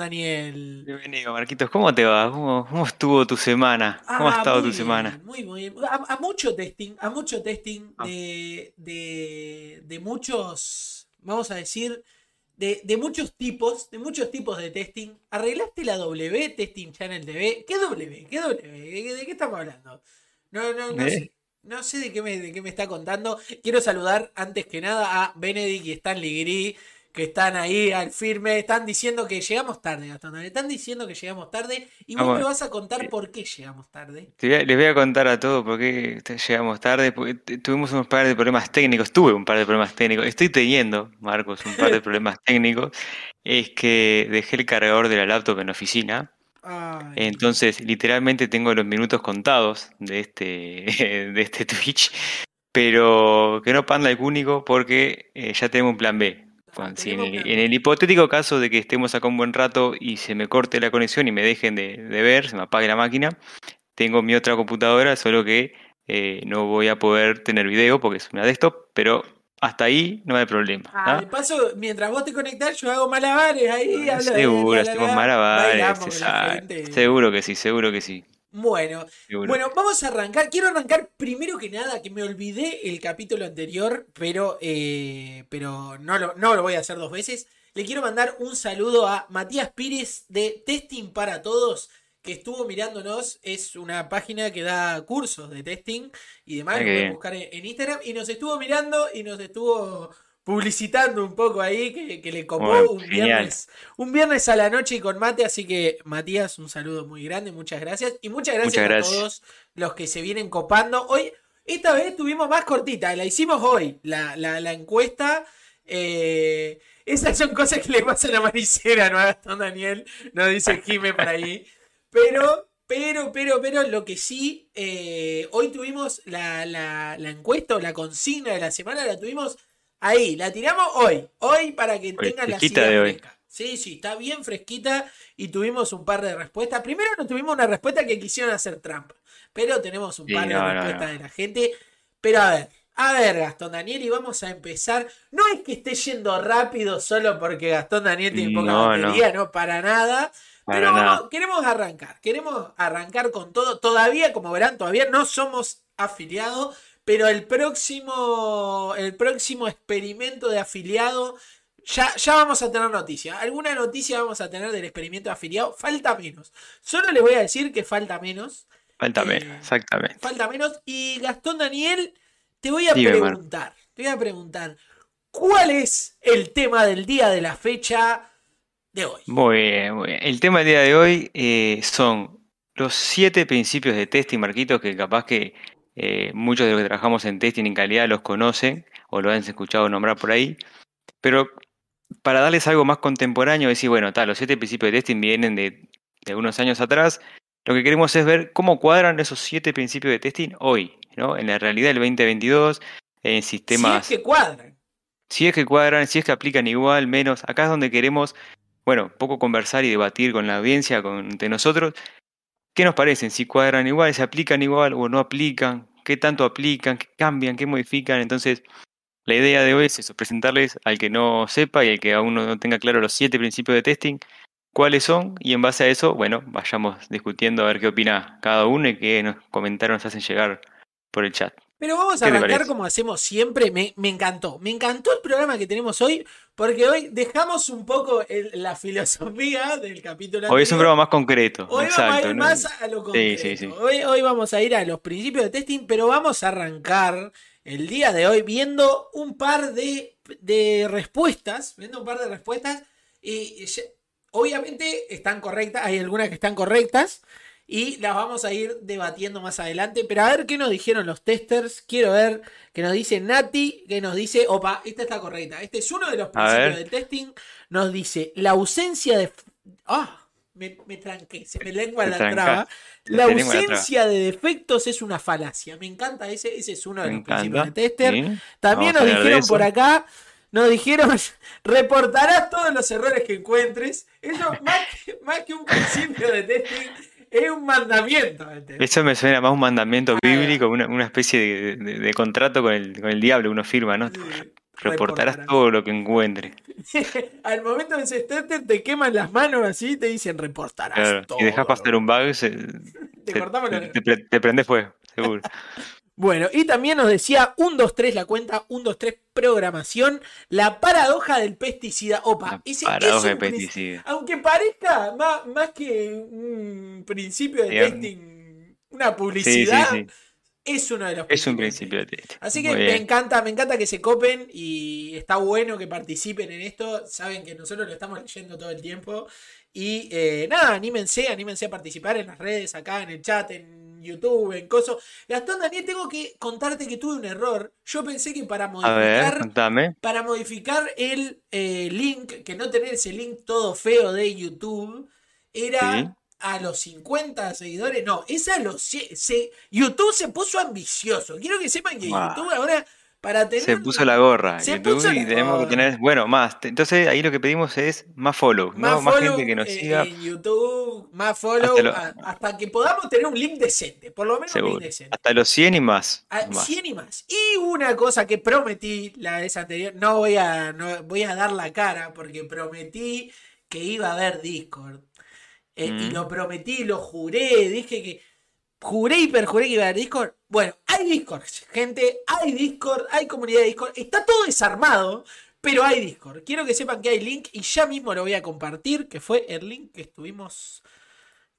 Daniel. Bienvenido, Marquitos. ¿Cómo te va? ¿Cómo, estuvo tu semana? ¿Cómo ha ah, estado tu semana? Muy, muy bien. A, mucho testing, a mucho testing ah. de, de, muchos, vamos a decir, de, de, muchos tipos, de muchos tipos de testing. ¿Arreglaste la W, Testing Channel TV? ¿Qué W? ¿Qué W? ¿De qué estamos hablando? No, no, no ¿Eh? sé. No sé de qué, me, de qué me está contando. Quiero saludar antes que nada a Benedict y Stanley Gris, que están ahí al firme. Están diciendo que llegamos tarde, Gastón. Están diciendo que llegamos tarde. Y vos me vas a contar por qué llegamos tarde. les voy a contar a todos por qué llegamos tarde. Porque tuvimos unos par de problemas técnicos. Tuve un par de problemas técnicos. Estoy teniendo, Marcos, un par de problemas técnicos. Es que dejé el cargador de la laptop en la oficina. Entonces, literalmente tengo los minutos contados de este, de este Twitch, pero que no panda el único porque eh, ya tenemos un plan B. Ah, en, el, hipotético caso de que estemos acá un buen rato y se me corte la conexión y me dejen de, ver, se me apague la máquina, tengo mi otra computadora, solo que eh, no voy a poder tener video porque es una desktop, pero hasta ahí no hay problema. Ah, de paso, mientras vos te conectás, yo hago malabares ahí. seguro, hacemos malabares. Seguro que sí, seguro que sí. Bueno, bueno, vamos a arrancar. Quiero arrancar primero que nada, que me olvidé el capítulo anterior, pero, eh, pero no, lo, no lo voy a hacer dos veces. Le quiero mandar un saludo a Matías Pires de Testing para Todos que estuvo mirándonos. Es una página que da cursos de testing y demás, lo pueden buscar en, Instagram, y nos estuvo mirando y nos estuvo publicitando un poco ahí, que, le copó un viernes, un viernes a la noche y con mate, así que Matías, un saludo muy grande, muchas gracias, y muchas gracias, a todos los que se vienen copando. Hoy, esta vez tuvimos más cortita, la hicimos hoy, la, la, encuesta. Eh, esas son cosas que le pasan a Maricera, ¿no? A Daniel, no dice Jime por ahí. Pero, pero, pero, pero, lo que sí, eh, hoy tuvimos la, la, la, encuesta o la consigna de la semana, la tuvimos ahí, la tiramos hoy, hoy para que tengan la cita de hoy. Sí, sí, está bien fresquita y tuvimos un par de respuestas. Primero no tuvimos una respuesta que quisieron hacer trampa, pero tenemos un par de respuestas de la gente. Pero a ver, a ver, Gastón Daniel, y vamos a empezar. No es que esté yendo rápido solo porque Gastón Daniel tiene poca batería, no, para nada. Pero queremos arrancar, queremos arrancar con todo. Todavía, como verán, todavía no somos afiliados, pero el próximo, el próximo experimento de afiliado, ya, ya vamos a tener noticia. Alguna noticia vamos a tener del experimento de afiliado. Falta menos. Solo les voy a decir que falta menos. Falta menos, eh, exactamente. Falta menos. Y Gastón Daniel, te voy a preguntar, te voy a preguntar, ¿cuál es el tema del día de la fecha? de hoy. Muy bien, muy bien. El tema del día de hoy eh, son los siete principios de testing, Marquitos, que capaz que eh, muchos de los que trabajamos en testing en calidad los conocen o lo han escuchado nombrar por ahí. Pero para darles algo más contemporáneo, decir, bueno, tal, los siete principios de testing vienen de, de unos años atrás. Lo que queremos es ver cómo cuadran esos siete principios de testing hoy, ¿no? En la realidad del 2022, en sistemas... Si es que cuadran. Si es que cuadran, si es que aplican igual, menos. Acá es donde queremos bueno, poco conversar y debatir con la audiencia, con, entre nosotros. ¿Qué nos parecen? Si cuadran igual, se aplican igual o no aplican, qué tanto aplican, qué cambian, qué modifican. Entonces, la idea de hoy es eso, presentarles al que no sepa y al que aún no tenga claro los siete principios de testing, cuáles son y en base a eso, bueno, vayamos discutiendo a ver qué opina cada uno y qué nos comentarios nos hacen llegar por el chat. Pero vamos a arrancar como hacemos siempre. Me, encantó. Me encantó el programa que tenemos hoy. Porque hoy dejamos un poco la filosofía del capítulo Hoy es un programa más concreto. Hoy vamos a ir más a lo concreto. Hoy, vamos a ir a los principios de testing, pero vamos a arrancar el día de hoy viendo un par de, de respuestas. Viendo un par de respuestas. Y obviamente están correctas. Hay algunas que están correctas y las vamos a ir debatiendo más adelante. Pero a ver qué nos dijeron los testers. Quiero ver qué nos dice Nati, que nos dice, opa, esta está correcta. Este es uno de los principios del testing. Nos dice, la ausencia de... Ah, me, tranqué, se me lengua la traba. La ausencia de defectos es una falacia. Me encanta ese, ese es uno de los principios del tester. También nos dijeron por acá nos dijeron, reportarás todos los errores que encuentres. Eso, más más que un principio de testing, es un mandamiento. Eso me suena más un mandamiento bíblico, una, especie de, contrato con el, con el diablo uno firma, ¿no? reportarás, todo lo que encuentre. Al momento de ese starter te queman las manos así y te dicen reportarás todo. Y dejas pasar un bug, te, te, prendes fuego, seguro. Bueno, y también nos decía 123 la cuenta, 123 programación, la paradoja del pesticida. Opa, ese paradoja del pesticida. Aunque parezca más, más que un principio de testing, una publicidad. Es uno de los Es un principio de testing. Así que me encanta, me encanta que se copen y está bueno que participen en esto. Saben que nosotros lo estamos leyendo todo el tiempo. Y eh, nada, anímense, anímense a participar en las redes, acá en el chat, en YouTube, en coso. Gastón Daniel, tengo que contarte que tuve un error. Yo pensé que para modificar, para modificar el eh, link, que no tener ese link todo feo de YouTube, era a los 50 seguidores. No, es a los. Se, YouTube se puso ambicioso. Quiero que sepan que YouTube ahora se puso la gorra YouTube y tenemos que tener, bueno, más. Entonces ahí lo que pedimos es más follow, más, más gente que nos siga. En YouTube, más follow, hasta, que podamos tener un link decente, por lo menos un link decente. Hasta los 100 y más, 100 y más. Y una cosa que prometí la vez anterior, no voy a, no, voy a dar la cara porque prometí que iba a haber Discord. Eh, y mm. lo prometí, lo juré, dije que juré y perjuré que iba a haber Discord. Bueno, hay Discord, gente, hay Discord, hay comunidad de Discord. Está todo desarmado, pero hay Discord. Quiero que sepan que hay link y ya mismo lo voy a compartir, que fue el link que estuvimos,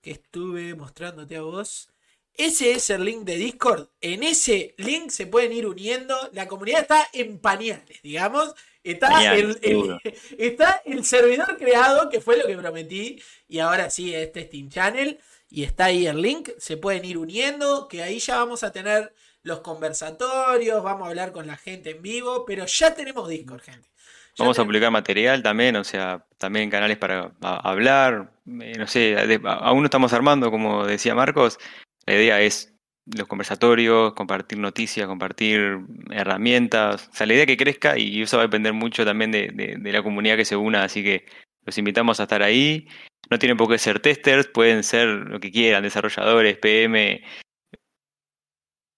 que estuve mostrándote a vos. Ese es el link de Discord. En ese link se pueden ir uniendo. La comunidad está en pañales, digamos. Está, el, está el servidor creado, que fue lo que prometí. Y ahora sí, este Steam Channel y está ahí el link, se pueden ir uniendo, que ahí ya vamos a tener los conversatorios, vamos a hablar con la gente en vivo, pero ya tenemos Discord, gente. vamos a publicar material también, o sea, también canales para hablar, eh, no sé, aún no estamos armando, como decía Marcos, la idea es los conversatorios, compartir noticias, compartir herramientas, o sea, la idea que crezca y eso va a depender mucho también de, de la comunidad que se una, así que los invitamos a estar ahí no tienen por qué ser testers, pueden ser lo que quieran, desarrolladores, PM,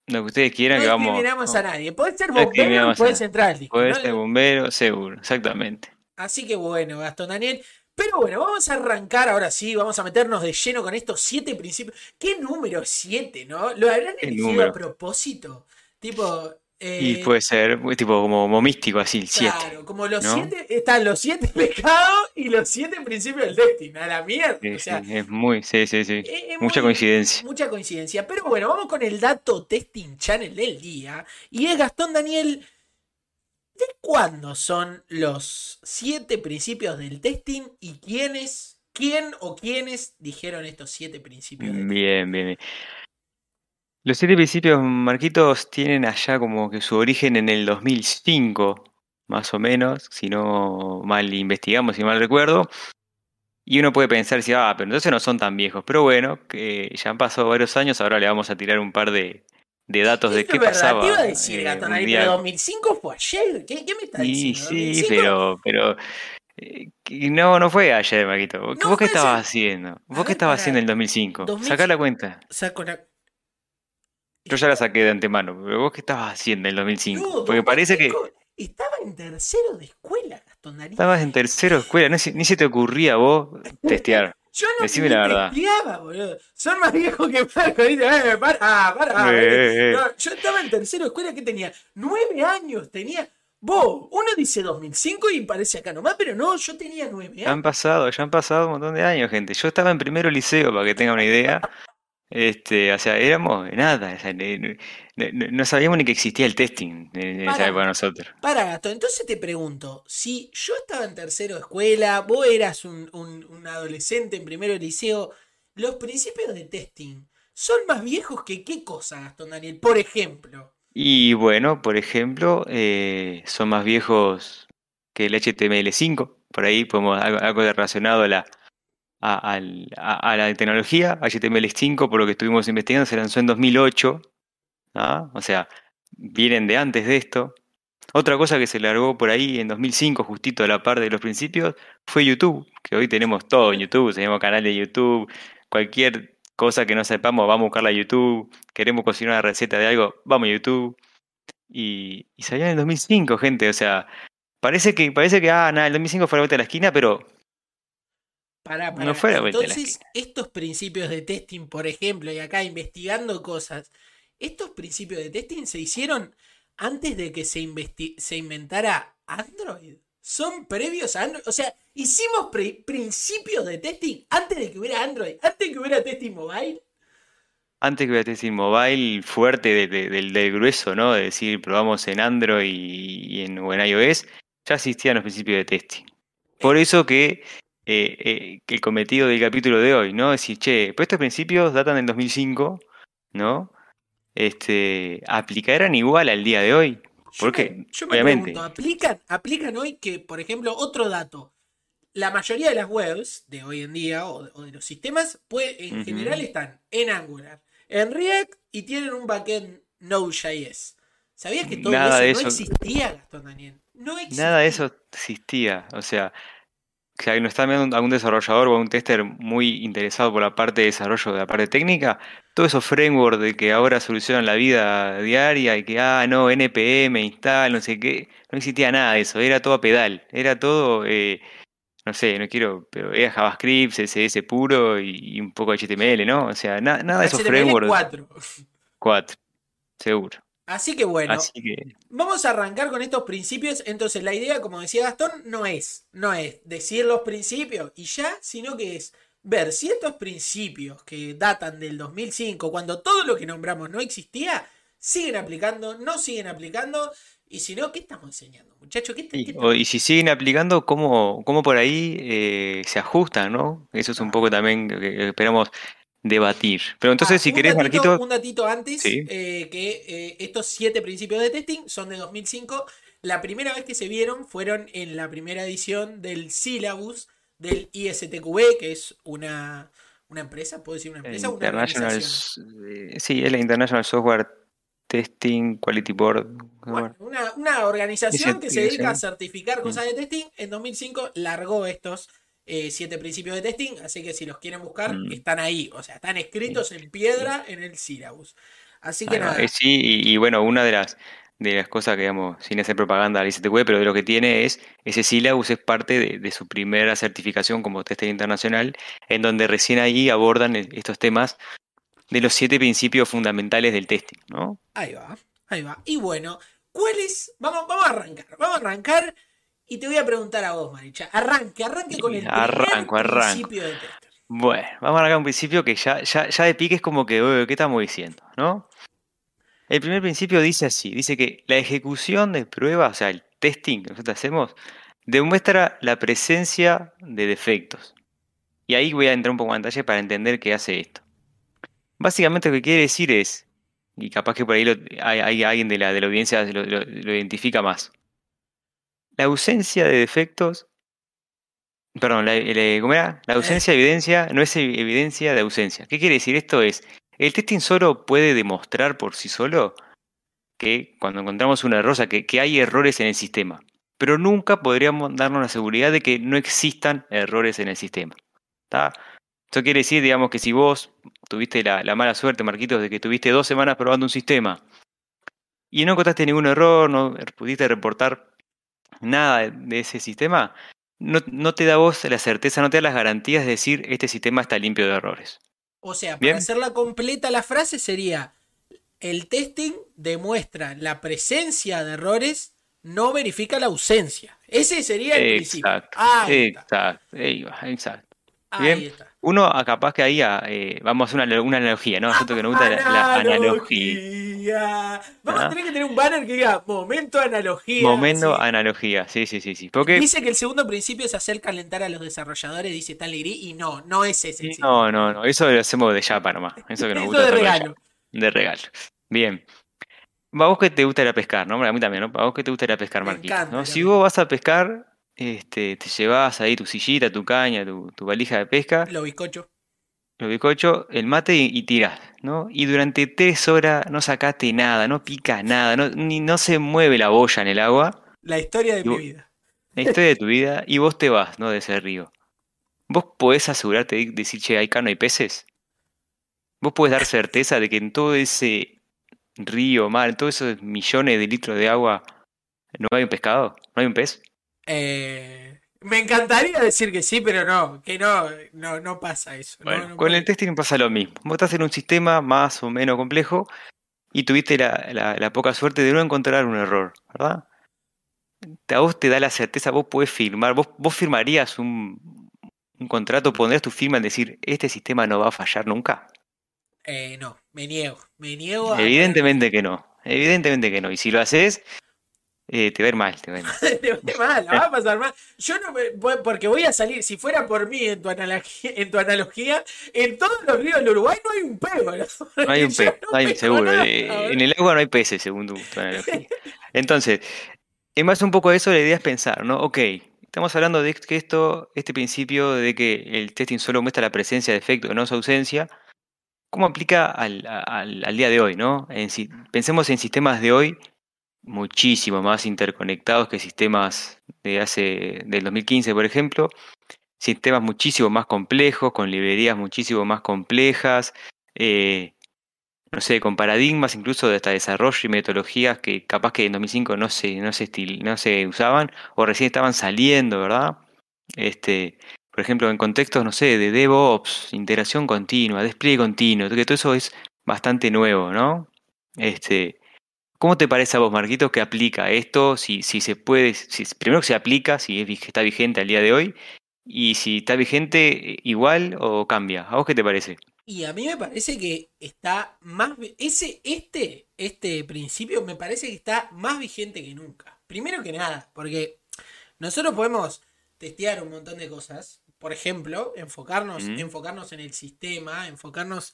lo que ustedes quieran no que vamos. No discriminamos a nadie. Puede ser bombero, puede entrar al disco. Puede ser bombero, seguro, exactamente. Así que bueno, Gastón Daniel. Pero bueno, vamos a arrancar ahora sí, vamos a meternos de lleno con estos siete principios. ¿Qué número siete, no? ¿Lo habrán elegido a propósito? Tipo, y eh, puede ser tipo como, místico así, el 7. Claro, como los siete, están los siete pecados y los siete principios del destino, a la mierda. es muy, sí, sí, sí. mucha coincidencia. Mucha coincidencia. Pero bueno, vamos con el dato testing channel del día. Y es Gastón Daniel. ¿De cuándo son los siete principios del testing y quiénes, quién o quiénes dijeron estos siete principios? Del bien, bien, bien. Los siete principios, Marquitos, tienen allá como que su origen en el 2005, más o menos, si no mal investigamos, si mal recuerdo. Y uno puede pensar, si, ah, pero entonces no son tan viejos. Pero bueno, que ya han pasado varios años, ahora le vamos a tirar un par de, datos de qué pasaba. Te iba a decir, eh, pero 2005 fue ayer. ¿Qué, me estás diciendo? Sí, pero, pero eh, no, no fue ayer, Marquito. ¿Vos qué estabas haciendo? ¿Vos qué estabas haciendo en el 2005? Saca la cuenta. Saco la yo ya la saqué de antemano, pero vos qué estabas haciendo en el 2005? Porque parece que... Estaba en tercero de escuela, Gastón Estabas en tercero de escuela, ni se te ocurría vos testear. Yo no Decime la verdad. Testeaba, boludo. Son más viejos que Marco. Eh, para, para. Eh, eh, eh. yo estaba en tercero de escuela, ¿qué tenía? Nueve años tenía. Vos, uno dice 2005 y parece acá nomás, pero no, yo tenía nueve años. Ya han pasado, ya han pasado un montón de años, gente. Yo estaba en primero liceo, para que tengan una idea. Este, o sea, éramos nada, no, sabíamos ni que existía el testing en para, nosotros. Para, Gato, entonces te pregunto, si yo estaba en tercero de escuela, vos eras un, adolescente en primero de liceo, los principios de testing son más viejos que qué cosa, Gastón Daniel, por ejemplo. Y bueno, por ejemplo, eh, son más viejos que el HTML5, por ahí podemos algo, algo relacionado a la a, la tecnología. HTML5, por lo que estuvimos investigando, se lanzó en 2008. ¿ah? O sea, vienen de antes de esto. Otra cosa que se largó por ahí en 2005, justito a la par de los principios, fue YouTube, que hoy tenemos todo en YouTube, tenemos canal de YouTube, cualquier cosa que no sepamos, vamos a buscarla a YouTube, queremos cocinar una receta de algo, vamos a YouTube. y, salió en el 2005, gente. O sea, parece que, parece que, ah, nada, el 2005 fue la vuelta de la esquina, pero No fue la Entonces, estos principios de testing, por ejemplo, y acá investigando cosas, estos principios de testing se hicieron antes de que se, se inventara Android. Son previos a Android. O sea, hicimos principios de testing antes de que hubiera Android, antes de que hubiera testing mobile antes que hubiera testing mobile fuerte del, grueso, ¿no? De decir, probamos en Android y, en, o en iOS, ya existían los principios de testing. Por eso que, eh, eh, el cometido del capítulo de hoy, ¿no? Es decir, che, pues estos principios datan del 2005, ¿no? Este, ¿aplicarán igual al día de hoy? ¿Por qué? Yo me Obviamente. Pregunto, ¿aplican, ¿aplican hoy que, por ejemplo, otro dato? La mayoría de las webs de hoy en día o, de los sistemas, pues, en general están en Angular, en React y tienen un backend Node.js. ¿Sabías que todo eso, no existía, Gastón Daniel? No existía. Nada de eso existía. O sea, que no está viendo algún desarrollador o un tester muy interesado por la parte de desarrollo de la parte técnica, todos esos frameworks de que ahora solucionan la vida diaria y que, ah, no, NPM, install, no sé qué, no existía nada de eso, era todo a pedal, era todo eh, no sé, no quiero, pero era JavaScript, CSS puro y, un poco de HTML, ¿no? O sea, nada de esos frameworks. 4. 4, seguro. Así que bueno, vamos a arrancar con estos principios. Entonces, la idea, como decía Gastón, no es, no es decir los principios y ya, sino que es ver si estos principios que datan del 2005, cuando todo lo que nombramos no existía, siguen aplicando, no siguen aplicando y si no, ¿qué estamos enseñando, muchachos? y, si siguen aplicando, ¿cómo, cómo por ahí eh, se ajustan, no? Eso es un poco también que esperamos debatir. Pero entonces, ah, si querés, Marquito... Un datito antes, eh, que eh, estos siete principios de testing son de 2005. La primera vez que se vieron fueron en la primera edición del syllabus del ISTQB, que es una, una empresa, ¿puedo decir una empresa? Una sí, es la International Software Testing Quality Board. una, organización que se dedica a certificar mm. cosas de testing. En 2005 largó estos eh, siete principios de testing, así que si los quieren buscar, mm. están ahí. O sea, están escritos en piedra en el syllabus. Así que nada. Eh, sí, y, bueno, una de las de las cosas que, digamos, sin hacer propaganda al ICTW, pero de lo que tiene es, ese syllabus es parte de, de, su primera certificación como tester internacional, en donde recién ahí abordan estos temas de los siete principios fundamentales del testing, ¿no? Ahí va, ahí va. Y bueno, ¿cuáles? Vamos, vamos a arrancar, vamos a arrancar y te voy a preguntar a vos, Maricha. Arranque, arranque con el arranco, principio de tester. Bueno, vamos a arrancar un principio que ya, ya, ya de pique es como que, ¿qué estamos diciendo? ¿No? El primer principio dice así, dice que la ejecución de pruebas, o sea, el testing que nosotros hacemos, demuestra la presencia de defectos. Y ahí voy a entrar un poco en detalle para entender qué hace esto. Básicamente lo que quiere decir es, y capaz que por ahí hay, alguien de la, de la audiencia lo, identifica más, la ausencia de defectos, perdón, la, ¿cómo era? La ausencia de evidencia no es evidencia de ausencia. ¿Qué quiere decir? Esto es, el testing solo puede demostrar por sí solo que cuando encontramos una error, que, que hay errores en el sistema, pero nunca podríamos darnos la seguridad de que no existan errores en el sistema. ¿Está? Esto quiere decir, digamos, que si vos tuviste la, mala suerte, Marquitos, de que tuviste dos semanas probando un sistema y no encontraste ningún error, no pudiste reportar nada de ese sistema, no, te da vos la certeza, no te da las garantías de decir este sistema está limpio de errores. O sea, para hacerla completa la frase sería, el testing demuestra la presencia de errores, no verifica la ausencia. Ese sería el principio. exacto, exacto. Ahí está. Uno, capaz que ahí eh, vamos a hacer una, una analogía, ¿no? Nosotros que nos gusta la, analogía. Vamos a tener que tener un banner que diga momento analogía. Momento analogía, sí, sí, sí, sí. Porque... Dice que el segundo principio es hacer calentar a los desarrolladores, dice Gris, y no, no es ese. no, no, no, eso lo hacemos de chapa nomás. Eso que nos gusta. de regalo. De regalo. Bien. A vos que te gusta ir a pescar, ¿no? A mí también, ¿no? A vos que te gusta ir a pescar, Marquito. ¿no? Si vos vas a pescar, este, te llevas ahí tu sillita, tu caña, tu, valija de pesca. Lo bizcocho. Lo bizcocho, el mate y, tiras, ¿no? Y durante tres horas no sacaste nada, no pica nada, no, ni, no se mueve la boya en el agua. La historia de mi vida. La historia de tu vida, y vos te vas, ¿no? De ese río. ¿Vos podés asegurarte de decir, che, hay carne y peces? ¿Vos podés dar certeza de que en todo ese río, mar, todos esos millones de litros de agua, ¿no hay un pescado? ¿No hay un pez? Eh, me encantaría decir que sí, pero no, que no, no, no pasa eso. con el testing pasa lo mismo. Vos estás en un sistema más o menos complejo y tuviste la, poca suerte de no encontrar un error, ¿verdad? A vos te da la certeza, vos podés firmar, vos, vos firmarías un, un contrato, pondrías tu firma en decir, este sistema no va a fallar nunca. Eh, no, me niego, me niego. Evidentemente que no, evidentemente que no. Y si lo haces, eh, te va a ir mal, te va a ir mal. te va a ir mal, la va a pasar mal. Yo no me, porque voy a salir, si fuera por mí en tu analogía, en, tu analogía, en todos los ríos del Uruguay no hay un pez, No hay un pez, no hay, seguro. Eh, en el agua no hay peces, según tu, analogía. Entonces, en más un poco de eso, la idea es pensar, ¿no? Ok, estamos hablando de que esto, este principio de que el testing solo muestra la presencia de efecto, no su ausencia ¿Cómo aplica al, al, día de hoy? ¿no? En, pensemos en sistemas de hoy muchísimo más interconectados que sistemas de hace del 2015, por ejemplo. Sistemas muchísimo más complejos, con librerías muchísimo más complejas, eh, no sé, con paradigmas incluso de hasta desarrollo y metodologías que capaz que en 2005 no se, no se, no se usaban o recién estaban saliendo, ¿verdad? Este, por ejemplo, en contextos, no sé, de DevOps, integración continua, despliegue continuo, que todo eso es bastante nuevo, ¿no? Este, ¿Cómo te parece a vos, Marquito, que aplica esto? Si, si se puede, si, primero que se aplica, si está vigente al día de hoy, y si está vigente igual o cambia. ¿A vos qué te parece? Y a mí me parece que está más. Ese, este, este principio me parece que está más vigente que nunca. Primero que nada, porque nosotros podemos testear un montón de cosas, por ejemplo, enfocarnos, enfocarnos en el sistema, enfocarnos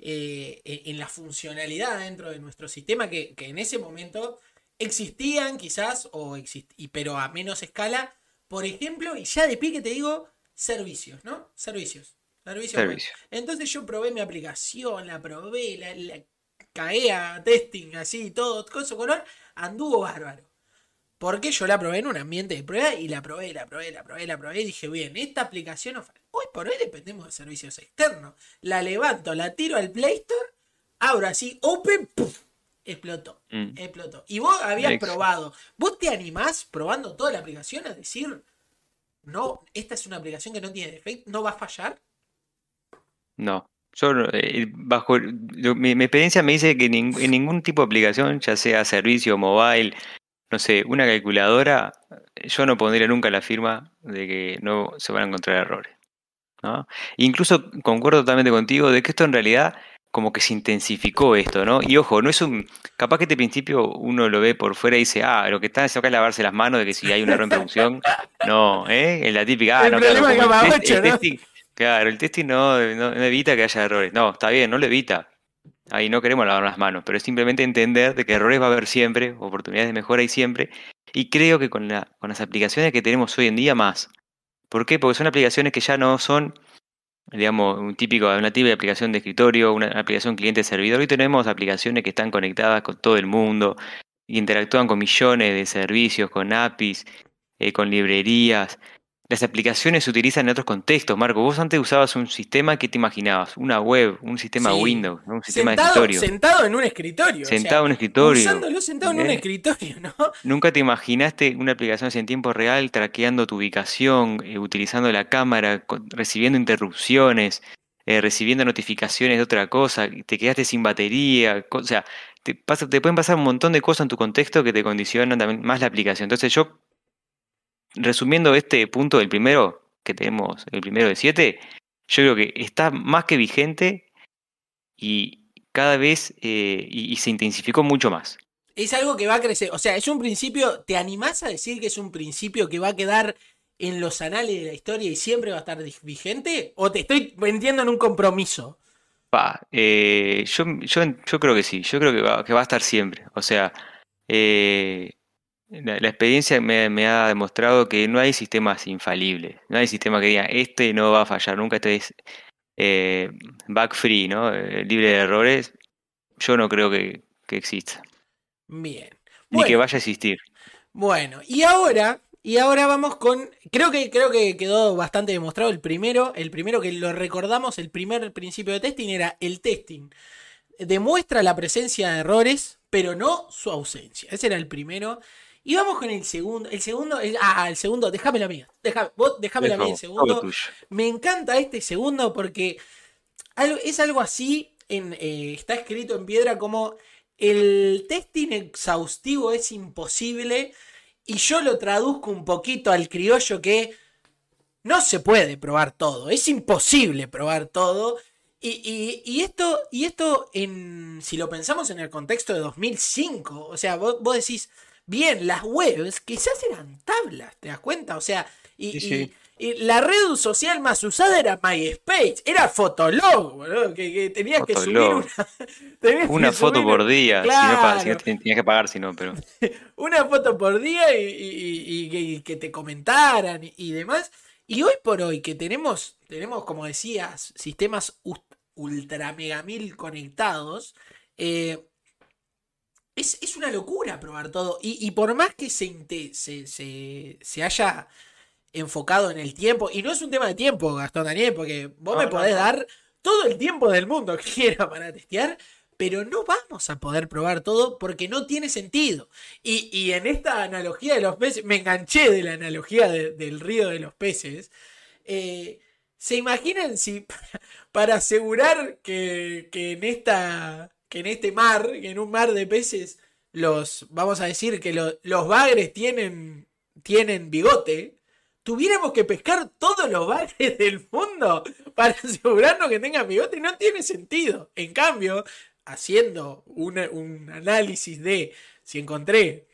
eh, en la funcionalidad dentro de nuestro sistema que, en ese momento existían quizás, o y, pero a menos escala, por ejemplo, y ya de pie que te digo, servicios, ¿no? Servicios. Servicios. Entonces yo probé mi aplicación, la probé, la, la caí a testing, así, todo, con color, anduvo bárbaro. Porque yo la probé en un ambiente de prueba y la probé, la probé, la probé, la probé. Y dije, bien, esta aplicación hoy por hoy dependemos de servicios externos. La levanto, la tiro al Play Store, abro así, open, explotó. Mm. Explotó. Y vos habías probado. ¿Vos te animás probando toda la aplicación a decir, no, esta es una aplicación que no tiene defecto, no va a fallar? No. Yo, eh, bajo mi, experiencia me dice que en ningún tipo de aplicación, ya sea servicio, mobile, no sé, una calculadora, yo no pondría nunca la firma de que no se van a encontrar errores. ¿No? Incluso concuerdo totalmente contigo de que esto en realidad como que se intensificó esto, ¿no? Y ojo, no es un. Capaz que este principio uno lo ve por fuera y dice, ah, lo que está haciendo acá es lavarse las manos de que si hay un error en producción. No, ¿eh? Es la típica, ah, no, claro, el, testing, claro, el testing no, no, evita que haya errores. No, está bien, no lo evita. Ahí no queremos lavar las manos, pero es simplemente entender de que errores va a haber siempre, oportunidades de mejora hay siempre, y creo que con, la, con las aplicaciones que tenemos hoy en día más. ¿Por qué? Porque son aplicaciones que ya no son, digamos, un típico, una típica aplicación de escritorio, una aplicación cliente-servidor. Hoy tenemos aplicaciones que están conectadas con todo el mundo, interactúan con millones de servicios, con APIs, eh, con librerías. Las aplicaciones se utilizan en otros contextos, Marco. Vos antes usabas un sistema que te imaginabas, una web, un sistema Windows, un sistema de escritorio. Sentado en un escritorio. Sentado en un escritorio. Usándolo sentado en un ¿Eh? escritorio, ¿no? Nunca te imaginaste una aplicación en tiempo real traqueando tu ubicación, eh, utilizando la cámara, recibiendo interrupciones, eh, recibiendo notificaciones de otra cosa, te quedaste sin batería, o sea, te, pasa, te pueden pasar un montón de cosas en tu contexto que te condicionan también más la aplicación. Entonces yo resumiendo este punto del primero, que tenemos el primero de siete, yo creo que está más que vigente y cada vez eh, y, se intensificó mucho más. Es algo que va a crecer, o sea, es un principio, ¿te animás a decir que es un principio que va a quedar en los anales de la historia y siempre va a estar vigente? ¿O te estoy vendiendo en un compromiso? Eh, yo, yo, yo, creo que sí, yo creo que va, que va a estar siempre. O sea, eh, la, experiencia me, ha demostrado que no hay sistemas infalibles. No hay sistema que diga, este no va a fallar nunca, este es eh, bug free, ¿no? Eh, libre de errores. Yo no creo que, exista. Bien. Ni que vaya a existir. Bueno, y ahora, y ahora vamos con. Creo que, creo que quedó bastante demostrado. El primero, el primero que lo recordamos, el primer principio de testing era el testing demuestra la presencia de errores, pero no su ausencia. Ese era el primero. Y vamos con el segundo. El segundo, ah, el segundo, déjame la mía. Déjame, vos, déjame la mía el segundo. Me encanta este segundo porque es algo así. En, eh, está escrito en piedra como el testing exhaustivo es imposible. Y yo lo traduzco un poquito al criollo que no se puede probar todo. Es imposible probar todo. Y, esto, y esto en, si lo pensamos en el contexto de 2005, o sea, vos, decís, bien, las webs quizás eran tablas, ¿te das cuenta? O sea, y, la red social más usada era MySpace, era Fotolog, que, tenías que subir una, una foto por día, si no, tenías que pagar, si no, pero... una foto por día y, que te comentaran y demás. Y hoy por hoy que tenemos, tenemos como decías, sistemas ultra mega mil conectados, eh, es, una locura probar todo. Y, por más que se, se, se, haya enfocado en el tiempo, y no es un tema de tiempo, Gastón Daniel, porque vos me podés dar todo el tiempo del mundo que quiera para testear, pero no vamos a poder probar todo porque no tiene sentido. Y, en esta analogía de los peces, me enganché de la analogía del río de los peces. Eh, ¿Se imaginan si para asegurar que, en esta, que en este mar, que en un mar de peces, los, vamos a decir que los bagres tienen, tienen bigote, tuviéramos que pescar todos los bagres del mundo para asegurarnos que tengan bigote, no tiene sentido. En cambio, haciendo un análisis de si encontré,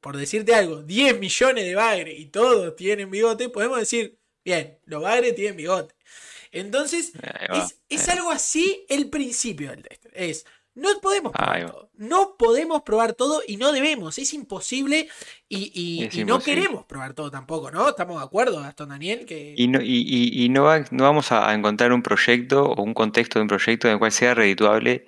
por decirte algo, 10 millones de bagres y todos tienen bigote, podemos decir, bien, los bagres tienen bigote. Entonces, es, algo así el principio del test. Es, no podemos probar todo. No podemos probar todo y no debemos. Es imposible y, no queremos probar todo tampoco, ¿no? ¿Estamos de acuerdo, Gastón Daniel? Que... Y, no, y, no, no vamos a encontrar un proyecto o un contexto de un proyecto en el cual sea redituable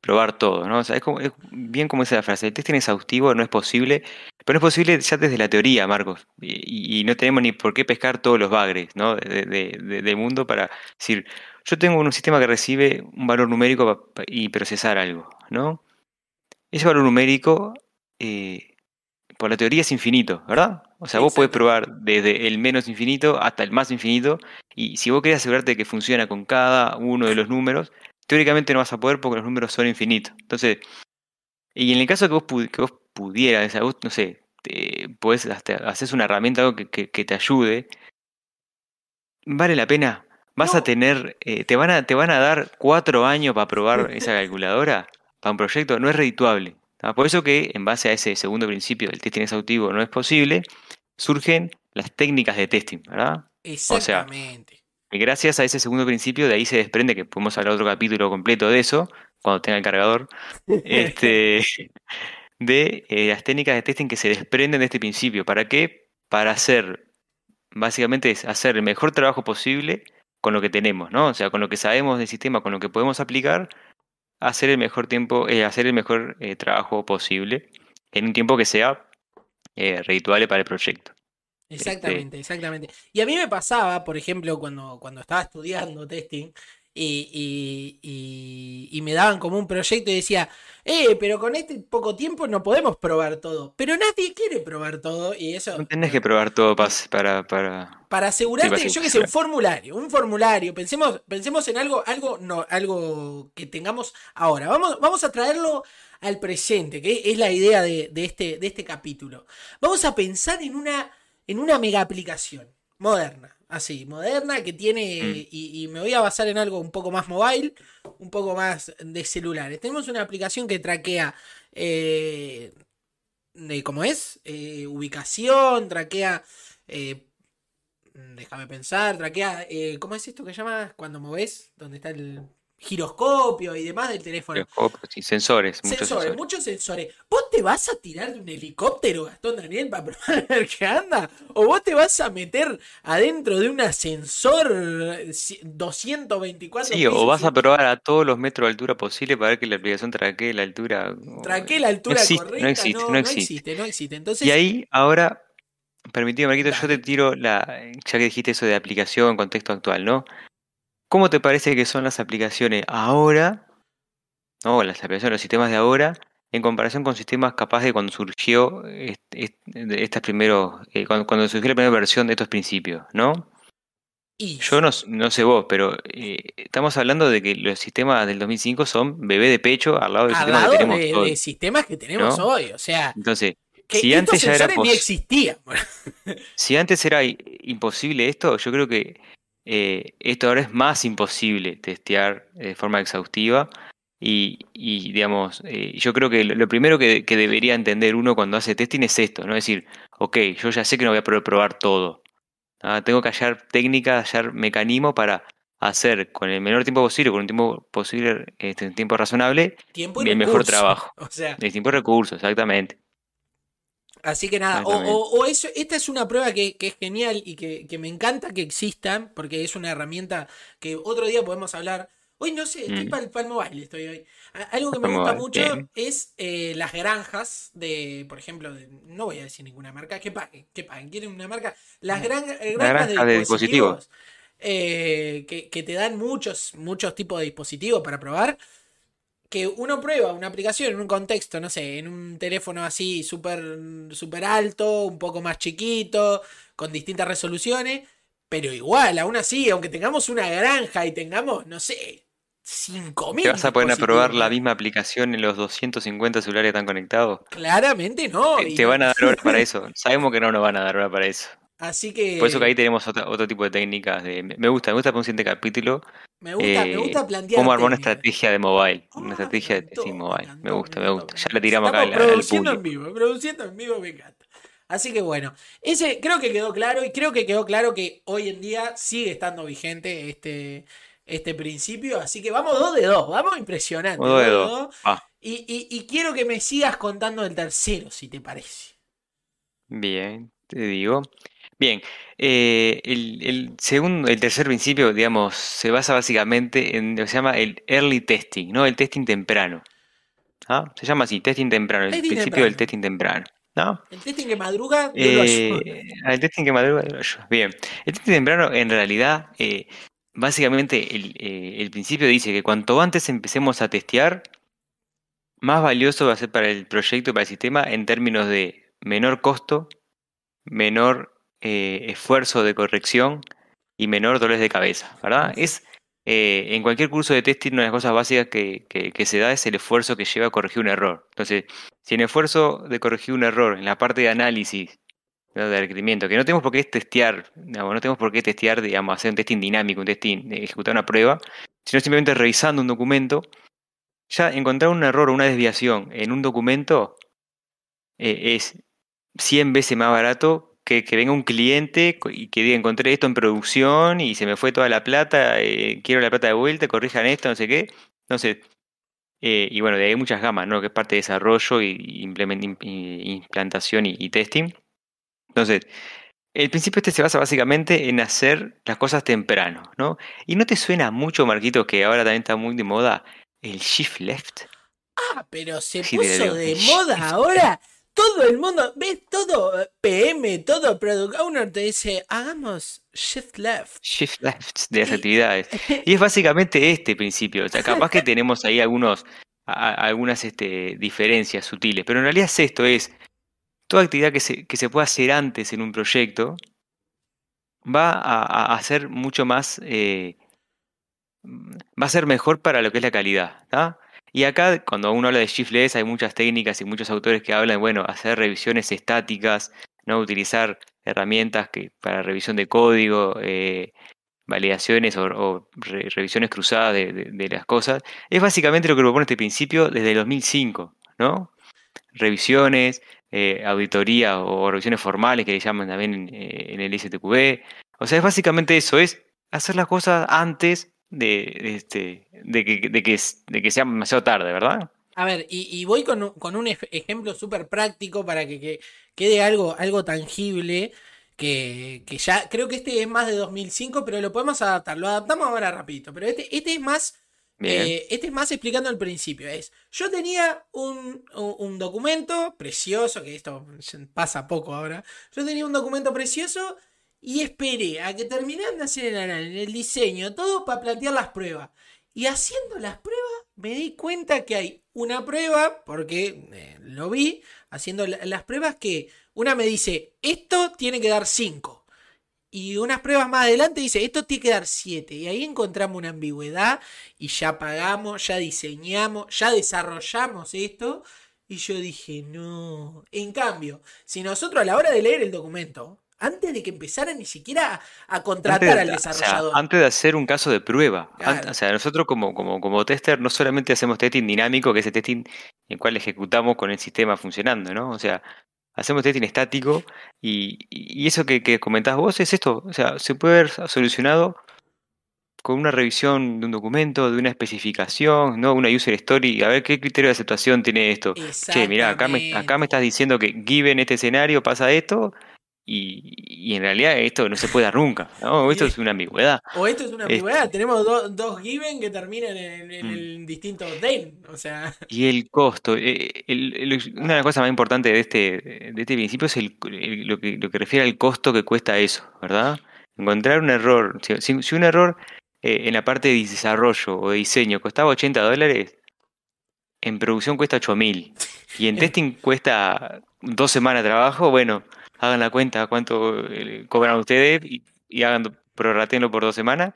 probar todo, ¿no? O sea, es, como, bien como dice la frase, el testing exhaustivo no es posible, pero no es posible ya desde la teoría, Marcos, y, no tenemos ni por qué pescar todos los bagres, ¿no? De, del mundo para decir, yo tengo un sistema que recibe un valor numérico y procesar algo, ¿no? Ese valor numérico, eh, por la teoría es infinito, ¿verdad? O sea, vos podés probar desde el menos infinito hasta el más infinito, y si vos querés asegurarte que funciona con cada uno de los números, teóricamente no vas a poder porque los números son infinitos. Entonces, y en el caso que vos, que vos pudieras, no sé, te, podés haces una herramienta algo que, que, te ayude, vale la pena. Vas a tener, eh, te, van a, te van a dar cuatro años para probar esa calculadora para un proyecto, no es redituable. Por eso que en base a ese segundo principio del testing exhaustivo no es posible, surgen las técnicas de testing, ¿verdad? Exactamente. Y gracias a ese segundo principio, de ahí se desprende, que podemos hablar otro capítulo completo de eso, cuando tenga el cargador, este, de eh, las técnicas de testing que se desprenden de este principio. ¿Para qué? Para hacer, básicamente es hacer el mejor trabajo posible con lo que tenemos, ¿no? O sea, con lo que sabemos del sistema, con lo que podemos aplicar, hacer el mejor tiempo, eh, hacer el mejor eh, trabajo posible en un tiempo que sea redituable para el proyecto. Exactamente, exactamente. Y a mí me pasaba, por ejemplo, cuando, cuando estaba estudiando testing y, y, me daban como un proyecto y decía, eh, pero con este poco tiempo no podemos probar todo. Pero nadie quiere probar todo y eso... No tenés que probar todo para... Para, para asegurarte que yo que sé, un formulario, un formulario. Pensemos, pensemos en algo, algo, no, algo que tengamos ahora. Vamos, vamos a traerlo al presente, que es la idea de, de, este, de este capítulo. Vamos a pensar en una en una mega aplicación moderna, así, moderna, que tiene, mm. y, me voy a basar en algo un poco más mobile, un poco más de celulares. Tenemos una aplicación que traquea, eh, de, ¿cómo es? Eh, ubicación, traquea, eh, déjame pensar, traquea, ¿cómo es esto que llama cuando moves? ¿Dónde está el giroscopio y demás del teléfono. y sensores, muchos sensores, muchos sensores. ¿Vos te vas a tirar de un helicóptero, Gastón Daniel, para probar a ver qué anda? ¿O vos te vas a meter adentro de un ascensor 224 Sí, o vas a probar a todos los metros de altura posible para ver que la aplicación traquee la altura. Traquee la altura correcta. No existe, no, existe. no existe, Entonces... Y ahí, ahora, permíteme, Marquito, yo te tiro la. Ya que dijiste eso de aplicación en contexto actual, ¿no? ¿Cómo te parece que son las aplicaciones ahora ¿no? las aplicaciones, los sistemas de ahora, en comparación con sistemas capaz de cuando surgió este, estas primeros, eh, cuando, surgió la primera versión de estos principios, ¿no? Yo no, no, sé vos, pero eh, estamos hablando de que los sistemas del 2005 son bebé de pecho al lado del sistema que tenemos de, hoy. sistemas que tenemos hoy, o sea. Entonces, si antes ya era ni existía. si antes era imposible esto, yo creo que eh, esto ahora es más imposible testear de forma exhaustiva. Y, digamos, eh, yo creo que lo, primero que, debería entender uno cuando hace testing es esto, ¿no? Es decir, ok, yo ya sé que no voy a poder probar todo. ¿ah? tengo que hallar técnicas, hallar mecanismos para hacer con el menor tiempo posible, con un tiempo posible, este, un tiempo razonable, el mejor trabajo. O sea, el tiempo y recursos, exactamente. Así que nada, o, eso, esta es una prueba que, es genial y que, me encanta que exista, porque es una herramienta que otro día podemos hablar. Hoy no sé, estoy mm. para el mobile, estoy hoy. Algo que me gusta mucho es eh, las granjas de, por ejemplo, no voy a decir ninguna marca, que paguen, que paguen, quieren una marca. Las eh, granjas de dispositivos, eh, que, que, te dan muchos, muchos tipos de dispositivos para probar que uno prueba una aplicación en un contexto, no sé, en un teléfono así súper super alto, un poco más chiquito, con distintas resoluciones, pero igual, aún así, aunque tengamos una granja y tengamos, no sé, 5000. ¿Te vas a poder probar la misma aplicación en los 250 celulares que están conectados? Claramente no. Te, van a dar hora para eso. Sabemos que no nos van a dar hora para eso. Así que. Por eso que ahí tenemos otro, tipo de técnicas. De, me gusta, me gusta para un siguiente capítulo. Me gusta, me gusta eh, plantear. Cómo armar una estrategia de mobile. una ah, estrategia de mobile. Me, gusta, me, gusta. Ya la tiramos acá al, produciendo en vivo, produciendo en vivo me encanta. Así que bueno, ese creo que quedó claro y creo que quedó claro que hoy en día sigue estando vigente este, este principio. Así que vamos dos de dos, vamos impresionante. Dos de dos. Ah. Y, y quiero que me sigas contando el tercero, si te parece. Bien, te digo. Bien, eh, el, segundo, el tercer principio, digamos, se basa básicamente en lo que se llama el early testing, ¿no? El testing temprano. ¿Ah? Se llama así, testing temprano, el principio del testing temprano. ¿no? El testing que madruga, eh, El testing que madruga, Bien, el testing temprano en realidad, eh, básicamente el, el principio dice que cuanto antes empecemos a testear, más valioso va a ser para el proyecto, para el sistema, en términos de menor costo, menor eh, esfuerzo de corrección y menor dolores de cabeza, ¿verdad? Es eh, en cualquier curso de testing una de las cosas básicas que, se da es el esfuerzo que lleva a corregir un error. Entonces, si el esfuerzo de corregir un error en la parte de análisis de requerimiento, que no tenemos por qué testear, no tenemos por qué testear, digamos, hacer un testing dinámico, un testing, ejecutar una prueba, sino simplemente revisando un documento, ya encontrar un error o una desviación en un documento eh, es 100 veces más barato que, venga un cliente y que diga, encontré esto en producción y se me fue toda la plata, eh, quiero la plata de vuelta, corrijan esto, no sé qué. Entonces, eh, y bueno, de ahí hay muchas gamas, ¿no? Que es parte de desarrollo y, implantación y, testing. Entonces, el principio este se basa básicamente en hacer las cosas temprano, ¿no? ¿Y no te suena mucho, Marquito, que ahora también está muy de moda el shift left? Ah, pero se puso de moda ahora todo el mundo, ves todo PM, todo Product Owner te dice, hagamos shift left. Shift left de las actividades. Y es básicamente este principio. O sea, capaz que tenemos ahí algunos, algunas este, diferencias sutiles, pero en realidad es esto, es toda actividad que se, que se pueda hacer antes en un proyecto va a, a, ser mucho más, eh, va a ser mejor para lo que es la calidad. Y acá, cuando uno habla de shiftless, hay muchas técnicas y muchos autores que hablan, bueno, hacer revisiones estáticas, no utilizar herramientas que para revisión de código, eh, validaciones o, revisiones cruzadas de, las cosas. Es básicamente lo que propone este principio desde el 2005, ¿no? Revisiones, eh, auditoría o revisiones formales que le llaman también en, eh, en el STQB. O sea, es básicamente eso, es hacer las cosas antes de, este, de, que, de, que, de que sea demasiado tarde, ¿verdad? A ver, y, voy con, un ejemplo súper práctico para que, quede algo, algo tangible. Que, ya creo que este es más de 2005, pero lo podemos adaptar. Lo adaptamos ahora rapidito. Pero este, este es más. Eh, este es más explicando al principio. Es. Yo tenía un, un, documento precioso. Que esto pasa poco ahora. Yo tenía un documento precioso y esperé a que terminaran de hacer el análisis, el diseño, todo para plantear las pruebas. Y haciendo las pruebas me di cuenta que hay una prueba, porque eh, lo vi haciendo las pruebas, que una me dice, esto tiene que dar 5. Y unas pruebas más adelante dice, esto tiene que dar 7. Y ahí encontramos una ambigüedad y ya pagamos, ya diseñamos, ya desarrollamos esto. Y yo dije, no. En cambio, si nosotros a la hora de leer el documento antes de que empezara ni siquiera a contratar al desarrollador. antes de hacer un caso de prueba. o sea, nosotros como, como, como tester no solamente hacemos testing dinámico, que es el testing en el cual ejecutamos con el sistema funcionando, ¿no? O sea, hacemos testing estático y, eso que, que, comentás vos es esto. O sea, se puede haber solucionado con una revisión de un documento, de una especificación, ¿no? Una user story, a ver qué criterio de aceptación tiene esto. Che, mirá, acá me, acá me estás diciendo que given este escenario pasa esto, y, en realidad esto no se puede dar nunca, ¿no? Esto es una ambigüedad. O esto es una ambigüedad. Tenemos dos given que terminan en, en, mm. distintos den, o sea. Y el costo. Eh, una de las cosas más importantes de este, de este principio es el, lo, que, lo que refiere al costo que cuesta eso, ¿verdad? Encontrar un error. Si, un error eh, en la parte de desarrollo o de diseño costaba 80 dólares, en producción cuesta 8000. Y en testing cuesta dos semanas de trabajo, bueno hagan la cuenta cuánto eh, cobran ustedes y, hagan prorratenlo por dos semanas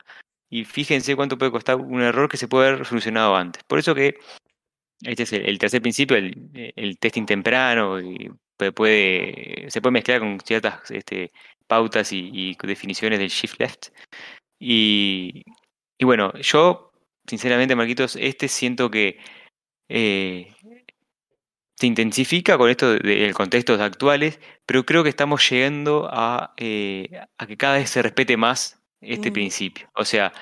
y fíjense cuánto puede costar un error que se puede haber solucionado antes. Por eso que este es el, tercer principio, el, testing temprano, y se puede mezclar con ciertas este, pautas y, definiciones del shift left. Y, bueno, yo, sinceramente, Marquitos, este siento que eh, se intensifica con esto del contexto actuales, pero creo que estamos llegando a, eh, a que cada vez se respete más este mm. principio. O sea,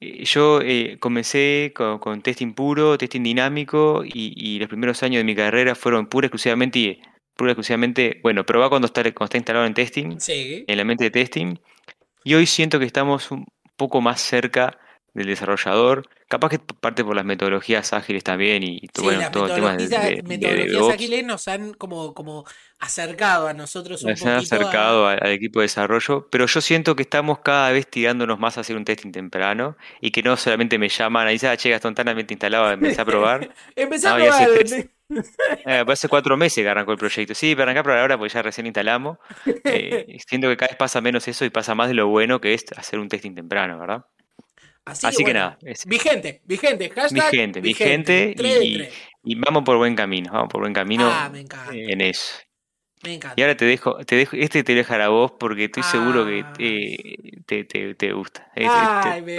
eh, yo eh, comencé con, testing puro, testing dinámico, y, los primeros años de mi carrera fueron pura exclusivamente, pura exclusivamente, bueno, probar cuando está, cuando está instalado en testing, en la mente de testing, y hoy siento que estamos un poco más cerca del desarrollador. Capaz que parte por las metodologías ágiles también y sí, todo el tema de, metodologías ágiles nos han como, como acercado a nosotros un nos han acercado al equipo de desarrollo, pero yo siento que estamos cada vez tirándonos más a hacer un testing temprano y que no solamente me llaman y dicen, ah, che, Gastón, instalado, empecé a probar. empecé a probar. Eh, hace cuatro meses que arrancó el proyecto. Sí, pero arrancar por ahora porque ya recién instalamos. Eh, siento que cada vez pasa menos eso y pasa más de lo bueno que es hacer un testing temprano, ¿verdad? Así, que, nada. Vigente, vigente, hashtag. Vigente, vigente, y, vamos por buen camino, vamos por buen camino ah, en eso. Me encanta. Y ahora te dejo, te dejo, este te dejo a vos porque estoy seguro que ah. te, te, te, gusta. ay, me,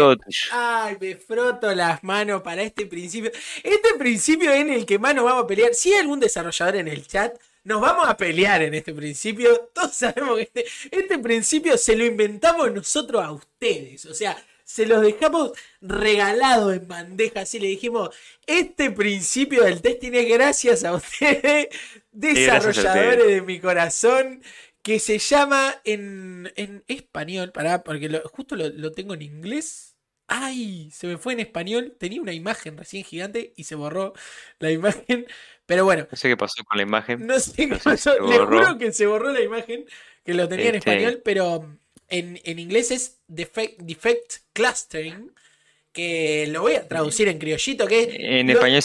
ay, me froto las manos para este principio. Este principio en el que más nos vamos a pelear. Si hay algún desarrollador en el chat, nos vamos a pelear en este principio. Todos sabemos que este, este principio se lo inventamos nosotros a ustedes. O sea, se los dejamos regalados en bandeja. Así le dijimos, este principio del testing es gracias a ustedes, desarrolladores de mi corazón, que se llama en, español, pará, porque justo lo, tengo en inglés. ¡Ay! Se me fue en español. Tenía una imagen recién gigante y se borró la imagen. Pero bueno. No sé qué pasó con la imagen. No sé qué pasó. Le juro que se borró la imagen, que lo tenía en este, español, pero en, en inglés es defect, defect, clustering, que lo voy a traducir en criollito, que En español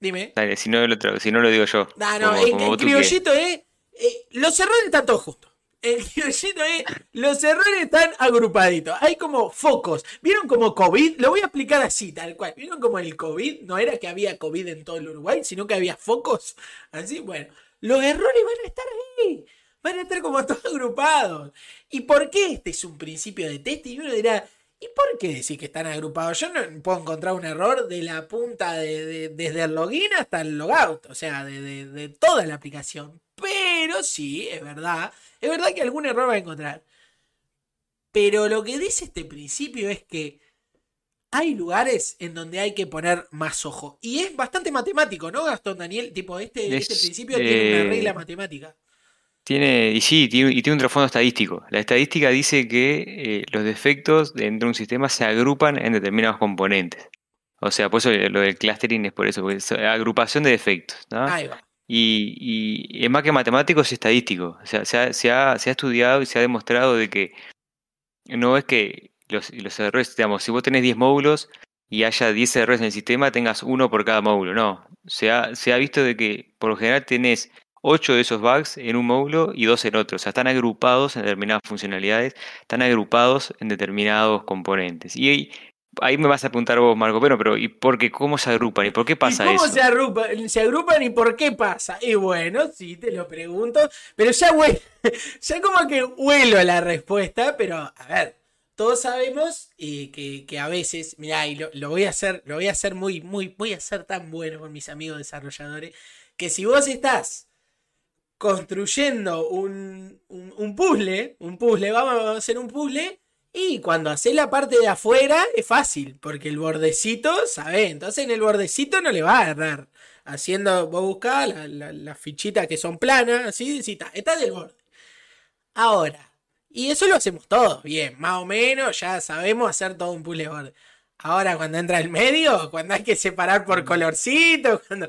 Dime. Dale, si no lo, si no lo digo yo. No, no, en, criollito es... Eh, los errores están todos juntos. En criollito es... Los errores están agrupaditos. Hay como focos. ¿Vieron como COVID? Lo voy a explicar así, tal cual. ¿Vieron como el COVID? No era que había COVID en todo el Uruguay, sino que había focos. Así, bueno. Los errores van a estar ahí van a estar como todos agrupados. ¿Y por qué este es un principio de test? Y uno dirá, ¿y por qué decir que están agrupados? Yo no puedo encontrar un error de la punta de, desde el login hasta el logout, o sea, de, de, toda la aplicación. Pero sí, es verdad, es verdad que algún error va a encontrar. Pero lo que dice este principio es que hay lugares en donde hay que poner más ojo. Y es bastante matemático, ¿no, Gastón Daniel? Tipo, este, este principio tiene una regla matemática. Tiene, y sí, tiene, y tiene un trasfondo estadístico. La estadística dice que eh, los defectos dentro de un sistema se agrupan en determinados componentes. O sea, por eso lo del clustering es por eso, porque es agrupación de defectos. Y, y, es más que matemático, es estadístico. O sea, se ha, se, ha, se ha, estudiado y se ha demostrado de que no es que los, los errores, digamos, si vos tenés 10 módulos y haya 10 errores en el sistema, tengas uno por cada módulo. No, se ha, se ha visto de que por lo general tenés 8 de esos bugs en un módulo y 2 en otro. O sea, están agrupados en determinadas funcionalidades, están agrupados en determinados componentes. Y ahí me vas a apuntar vos, Marco, pero, pero ¿y por qué? ¿Cómo se agrupan? ¿Y por qué pasa ¿Y cómo Se agrupan, se agrupan y por qué pasa? Y bueno, sí, te lo pregunto, pero ya, ya como que huelo la respuesta, pero a ver, todos sabemos eh, que, a veces, mirá, y lo, voy a hacer, lo voy a hacer muy, muy, voy a ser tan bueno con mis amigos desarrolladores, que si vos estás construyendo un, un, puzzle, un puzzle, vamos a hacer un puzzle, y cuando haces la parte de afuera es fácil, porque el bordecito, ¿sabes? Entonces en el bordecito no le va a errar. Haciendo, vos buscás las la, fichitas que son planas, así, está, está del borde. Ahora, y eso lo hacemos todos, bien, más o menos, ya sabemos hacer todo un puzzle borde. Ahora, cuando entra el medio, cuando hay que separar por colorcito, cuando.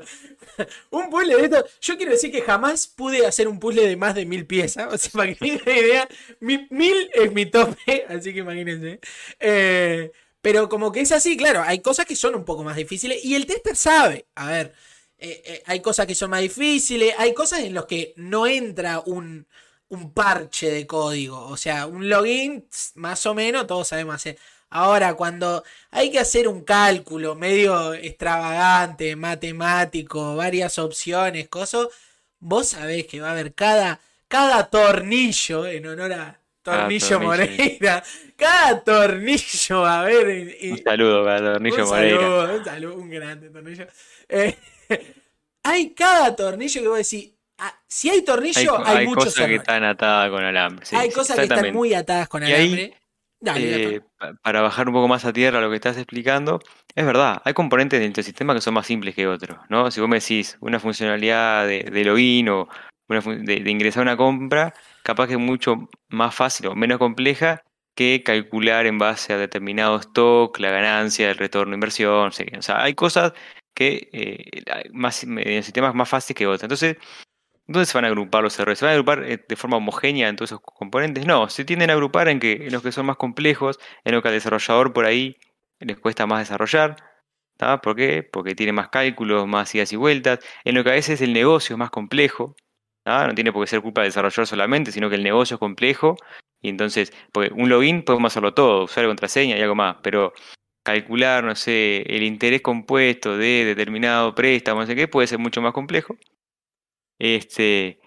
un puzzle de esto. Yo quiero decir que jamás pude hacer un puzzle de más de mil piezas. O sea, para que tengan una idea, mil es mi tope, así que imagínense. Eh, pero como que es así, claro, hay cosas que son un poco más difíciles y el tester sabe. A ver, eh, eh, hay cosas que son más difíciles, hay cosas en las que no entra un, un parche de código. O sea, un login, más o menos, todos sabemos hacer. Ahora, cuando hay que hacer un cálculo medio extravagante, matemático, varias opciones, cosas, vos sabés que va a haber cada, cada tornillo, en honor a Tornillo Moreira, cada tornillo va a haber. un saludo para Tornillo un Moreira. Saludo, un saludo, un grande tornillo. Eh, hay cada tornillo que vos decís, ah, si hay tornillo, hay, hay, muchos cosas que están atadas con alambre. hay cosas que están muy atadas con alambre. Eh, para bajar un poco más a tierra lo que estás explicando, es verdad, hay componentes del sistema que son más simples que otros, ¿no? Si vos me decís una funcionalidad de, login o de, ingresar una compra, capaz que es mucho más fácil o menos compleja que calcular en base a determinado stock, la ganancia, el retorno de inversión, o sea, hay cosas que eh, más, en el sistema es más fácil que otras. Entonces, ¿Dónde se van a agrupar los errores? ¿Se van a agrupar eh, de forma homogénea en todos esos componentes? No, se tienden a agrupar en, que, en los que son más complejos, en los que al desarrollador por ahí les cuesta más desarrollar. ¿Por qué? Porque tiene más cálculos, más idas y vueltas. En lo que a veces el negocio es más complejo. No tiene por qué ser culpa del desarrollador solamente, sino que el negocio es complejo. Y entonces, porque un login podemos hacerlo todo, usar contraseña y algo más. Pero calcular, no sé, el interés compuesto de determinado préstamo, no sé qué, puede ser mucho más complejo. Este,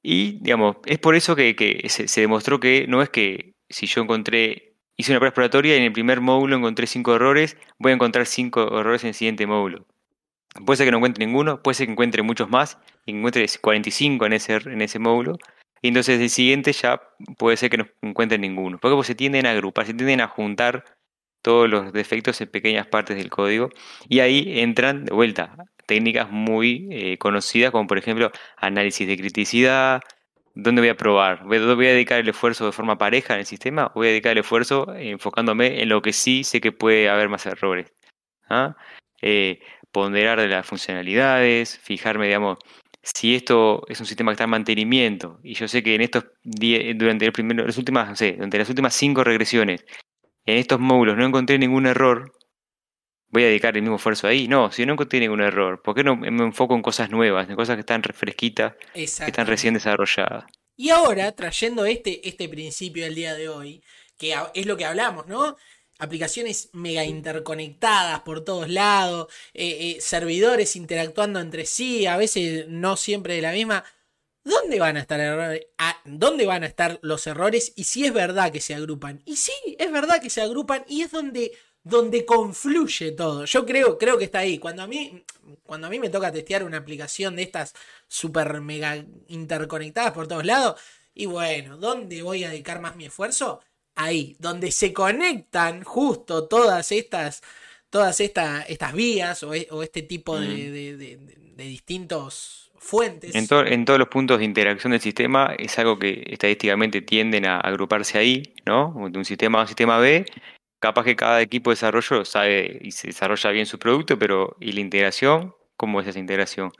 y, digamos, es por eso que, se, demostró que no es que si yo encontré, hice una prueba exploratoria y en el primer módulo encontré cinco errores, voy a encontrar cinco errores en el siguiente módulo. Puede ser que no encuentre ninguno, puede ser que encuentre muchos más, y encuentre 45 en ese, en ese módulo, y entonces el siguiente ya puede ser que no encuentre ninguno. Porque pues, se tienden a agrupar, se tienden a juntar todos los defectos en pequeñas partes del código, y ahí entran de vuelta técnicas muy eh, conocidas, como por ejemplo análisis de criticidad, ¿dónde voy a probar? ¿Voy a dedicar el esfuerzo de forma pareja en el sistema? ¿Voy a dedicar el esfuerzo enfocándome en lo que sí sé que puede haber más errores? ¿Ah? Eh, ponderar de las funcionalidades, fijarme, digamos, si esto es un sistema que está en mantenimiento y yo sé que en estos durante el primero, las últimas, no sé, durante las últimas cinco regresiones, en estos módulos no encontré ningún error, voy a dedicar el mismo esfuerzo ahí. No, si no encontré ningún error, ¿por qué no me enfoco en cosas nuevas, en cosas que están refresquitas, que están recién desarrolladas? Y ahora, trayendo este, este principio del día de hoy, que es lo que hablamos, ¿no? Aplicaciones mega interconectadas por todos lados, eh, eh, servidores interactuando entre sí, a veces no siempre de la misma. ¿Dónde van a estar errores? Ah, ¿Dónde van a estar los errores? Y si es verdad que se agrupan. Y sí, es verdad que se agrupan y es donde donde confluye todo. Yo creo, creo que está ahí. Cuando a mí, cuando a mí me toca testear una aplicación de estas super mega interconectadas por todos lados, y bueno, ¿dónde voy a dedicar más mi esfuerzo? Ahí, donde se conectan justo todas estas, todas estas, estas vías o, e, este tipo mm. de, de, distintos fuentes. En, en, todos los puntos de interacción del sistema es algo que estadísticamente tienden a agruparse ahí, ¿no? De un sistema a un sistema B capaz que cada equipo de desarrollo sabe y se desarrolla bien su producto, pero ¿y la integración? ¿Cómo es esa integración?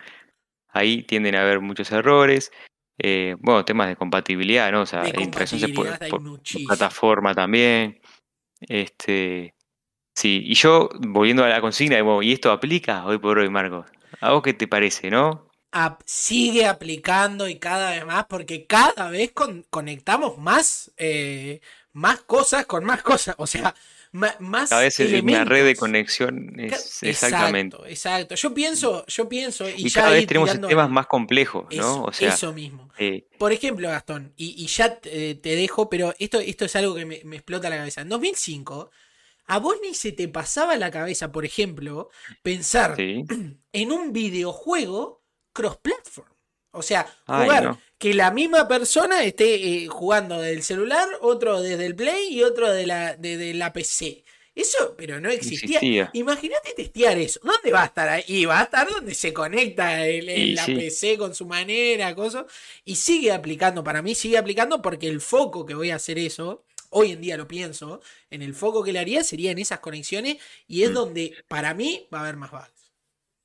Ahí tienden a haber muchos errores. Eh, bueno, temas de compatibilidad, ¿no? O sea, la integración se puede por, plataforma también. Este, Sí, y yo, volviendo a la consigna, ¿y esto aplica hoy por hoy, Marco? ¿A vos qué te parece, no? Sigue aplicando y cada vez más, porque cada vez conectamos más, eh, más cosas con más cosas. O sea, más Cada vez una red de conexión es exactamente. Exacto, Yo pienso, yo pienso y, cada vez tenemos sistemas más complejos, ¿no? o sea, eso mismo. Eh, Por ejemplo, Gastón, y, ya te, dejo, pero esto, esto es algo que me, explota la cabeza. En 2005, a vos ni se te pasaba la cabeza, por ejemplo, pensar en un videojuego cross-platform. O sea, jugar que la misma persona esté eh, jugando del celular, otro desde el Play y otro de la, de, la PC. Eso, pero no existía. Imagínate testear eso. ¿Dónde va a estar ahí? Va a estar donde se conecta el, la PC con su manera, cosas. Y sigue aplicando, para mí sigue aplicando porque el foco que voy a hacer eso, hoy en día lo pienso, en el foco que le haría sería en esas conexiones y es mm. donde para mí va a haber más bugs.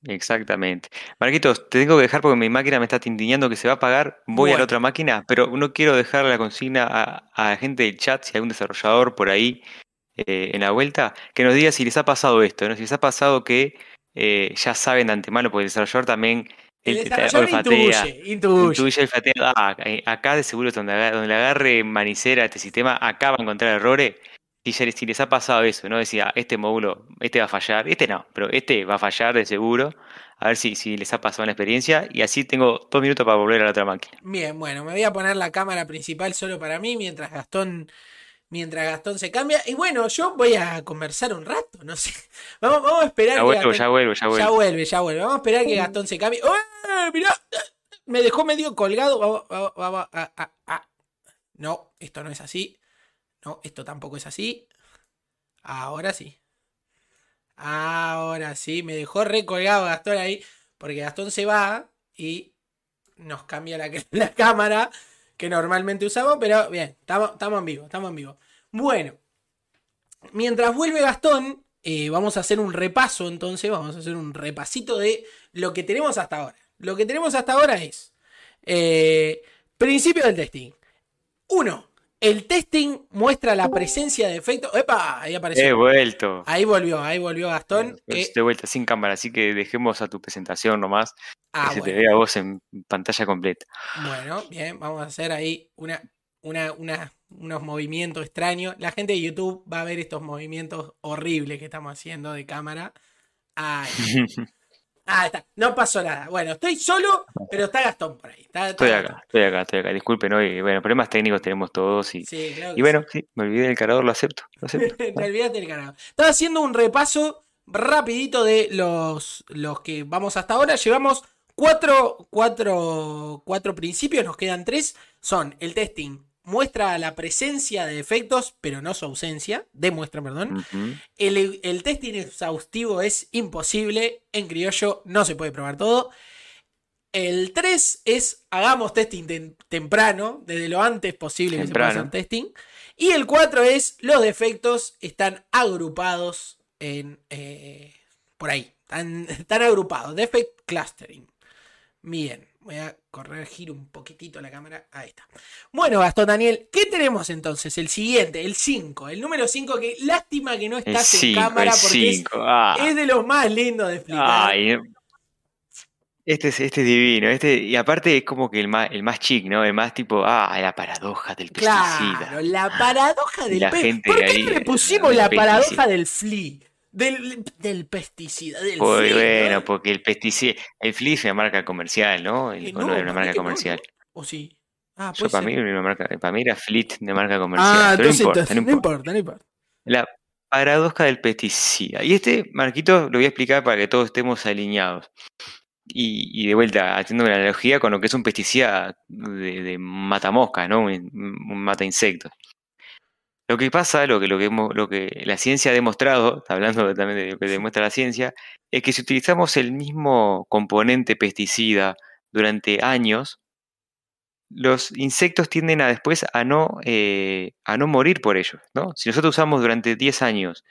Exactamente. Marquitos, te tengo que dejar porque mi máquina me está tintiñando que se va a apagar. Voy a la otra máquina, pero no quiero dejar la consigna a, la gente del chat, si hay algún desarrollador por ahí eh, en la vuelta, que nos diga si les ha pasado esto, ¿no? si les ha pasado que eh, ya saben de antemano, porque el desarrollador también el desarrollador olfatea, intuye, intuye. Ah, eh, acá de seguro donde, donde le agarre manicera este sistema, acá va a encontrar errores si, les ha pasado eso, ¿no? Decía, este módulo, este va a fallar, este no, pero este va a fallar de seguro. A ver si, si les ha pasado una experiencia. Y así tengo dos minutos para volver a la otra máquina. Bien, bueno, me voy a poner la cámara principal solo para mí mientras Gastón. Mientras Gastón se cambia. Y bueno, yo voy a conversar un rato, no sé. Vamos, vamos a esperar. Ya vuelvo, ya vuelvo, ya vuelvo. Ya vuelve, ya vuelve. Vamos a esperar que Gastón se cambie. ¡Oh, mirá! Me dejó medio colgado. Vamos, vamos, vamos. No, esto no es así. No, esto tampoco es así. Ahora sí. Ahora sí. Me dejó recolgado Gastón ahí. Porque Gastón se va y nos cambia la, la cámara que normalmente usamos. Pero bien, estamos, en vivo, estamos en vivo. Bueno. Mientras vuelve Gastón, eh, vamos a hacer un repaso entonces. Vamos a hacer un repasito de lo que tenemos hasta ahora. Lo que tenemos hasta ahora es... Eh, principio del testing. Uno, el testing muestra la presencia de efectos. ¡Epa! Ahí apareció. He vuelto. Ahí volvió, ahí volvió Gastón. Estoy De vuelta sin cámara, así que dejemos a tu presentación nomás. Ah, que se te vea vos en pantalla completa. Bueno, bien, vamos a hacer ahí una, una, unos movimientos extraños. La gente de YouTube va a ver estos movimientos horribles que estamos haciendo de cámara. Ay. Ah, está. No pasó nada. Bueno, estoy solo, pero está Gastón por ahí. estoy acá, estoy acá, estoy acá. Disculpen hoy. Bueno, problemas técnicos tenemos todos. Y, y bueno, sí. me olvidé del cargador, lo acepto. Lo acepto. Te olvidaste del cargador. Estaba haciendo un repaso rapidito de los, los que vamos hasta ahora. Llevamos cuatro, cuatro, cuatro principios, nos quedan tres. Son el testing muestra la presencia de efectos, pero no su ausencia. Demuestra, perdón. el, testing exhaustivo es imposible. En criollo no se puede probar todo. El 3 es hagamos testing temprano, desde lo antes posible que se pueda hacer testing. Y el 4 es los defectos están agrupados en eh, por ahí. Están, están agrupados. Defect clustering. Bien. Voy a corregir un poquitito la cámara. Ahí está. Bueno, Gastón Daniel, ¿qué tenemos entonces? El siguiente, el 5. El número 5, que lástima que no estás en cámara porque ah. es, de los más lindos de explicar. este es, este divino, este, y aparte es como que el más, el más chic, ¿no? El más tipo, ah, la paradoja del pesticida. Claro, la paradoja del pesticida. ¿Por qué le pusimos la paradoja del flea? Del, del pesticida, del pues, Bueno, porque el pesticida, el flea es una marca comercial, ¿no? El no, es una marca comercial. ¿O sí? Ah, Yo para mí, una marca, para mí era Fleet de marca comercial. Ah, pero entonces, no, importa, no, importa, La paradoja del pesticida. Y este, Marquito, lo voy a explicar para que todos estemos alineados. Y, y de vuelta, haciendo una analogía con lo que es un pesticida de, de matamosca, ¿no? Un, un mata insectos. Lo que pasa, lo que, lo que, lo que la ciencia ha demostrado, hablando también de lo que demuestra la ciencia, es que si utilizamos el mismo componente pesticida durante años, los insectos tienden a después a no, eh, a no morir por ellos. ¿no? Si nosotros usamos durante 10 años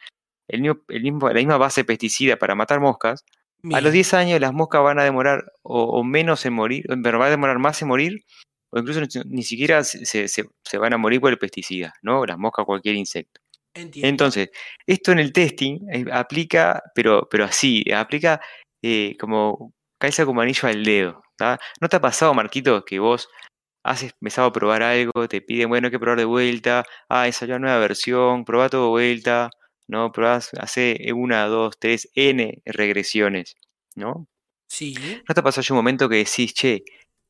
el mismo, el mismo, la misma base pesticida para matar moscas, a los 10 años las moscas van a demorar o, menos en morir, pero va a demorar más en morir o incluso ni siquiera se, van a morir por el pesticida, ¿no? Las moscas, cualquier insecto. Entonces, esto en el testing eh, aplica, pero, pero así, aplica eh, como calza como anillo al dedo. ¿No te ha pasado, Marquito, que vos has empezado a probar algo, te piden, bueno, hay que probar de vuelta, ah, esa ya nueva versión, probá todo de vuelta, ¿no? Probás, hace una, dos, tres, n regresiones, ¿no? Sí. ¿No te pasó un momento que decís, che,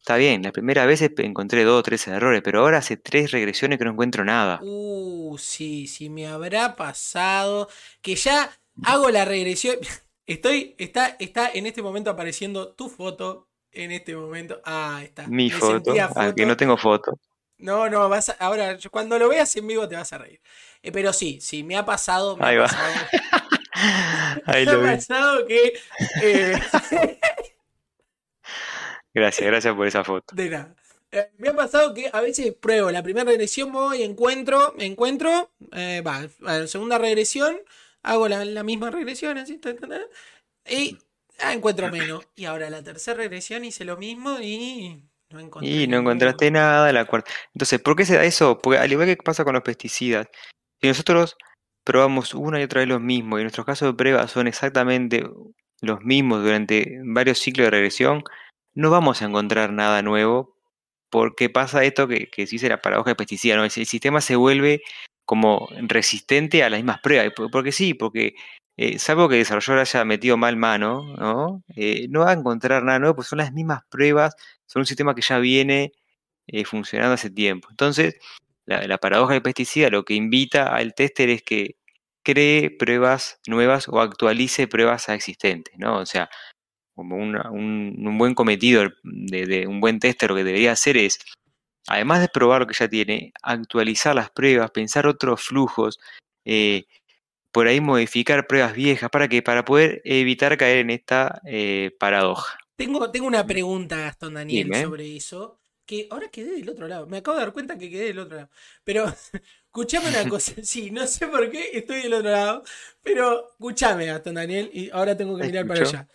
Está bien, la primera vez encontré dos o tres errores, pero ahora hace tres regresiones que no encuentro nada. Uh, sí, sí, me habrá pasado que ya hago la regresión. Estoy, está, está en este momento apareciendo tu foto. En este momento. Ah, está. Mi foto. Ah, que no tengo foto. No, no, vas ahora cuando lo veas en vivo te vas a reír. Eh, pero sí, sí, me ha pasado. Me Ahí ha va. pasado, Ahí me lo ha vi. pasado que. eh, Gracias, gracias por esa foto. De nada. Eh, me ha pasado que a veces pruebo la primera regresión, voy, encuentro, encuentro, eh, va, a la segunda regresión, hago la, la misma regresión, así, ta, ta, ta, y ah, encuentro menos. Y ahora la tercera regresión hice lo mismo y no encontré. Y no encontraste nada, la cuarta. Entonces, ¿por qué se da eso? Porque al igual que pasa con los pesticidas, si nosotros probamos una y otra vez los mismos y nuestros casos de prueba son exactamente los mismos durante varios ciclos de regresión, no vamos a encontrar nada nuevo porque pasa esto que, que se dice la paradoja de pesticida, ¿no? El, sistema se vuelve como resistente a las mismas pruebas. Por- Porque sí, porque eh, salvo que el desarrollador haya metido mal mano, ¿no? Eh, no va a encontrar nada nuevo, pues son las mismas pruebas, son un sistema que ya viene eh, funcionando hace tiempo. Entonces, la, paradoja del pesticida lo que invita al tester es que cree pruebas nuevas o actualice pruebas existentes, ¿no? O sea, como una- un, un buen cometido de, de un buen tester lo que debería hacer es, además de probar lo que ya tiene, actualizar las pruebas, pensar otros flujos, eh, por ahí modificar pruebas viejas, ¿para qué? Para poder evitar caer en esta eh, paradoja. Tengo, tengo una pregunta, Gastón Daniel, Dime. sobre eso. Que ahora quedé del otro lado. Me acabo de dar cuenta que quedé del otro lado. Pero, escuchame una cosa. Sí, no sé por qué estoy del otro lado. Pero, escuchame, Gastón Daniel. Y ahora tengo que mirar para allá.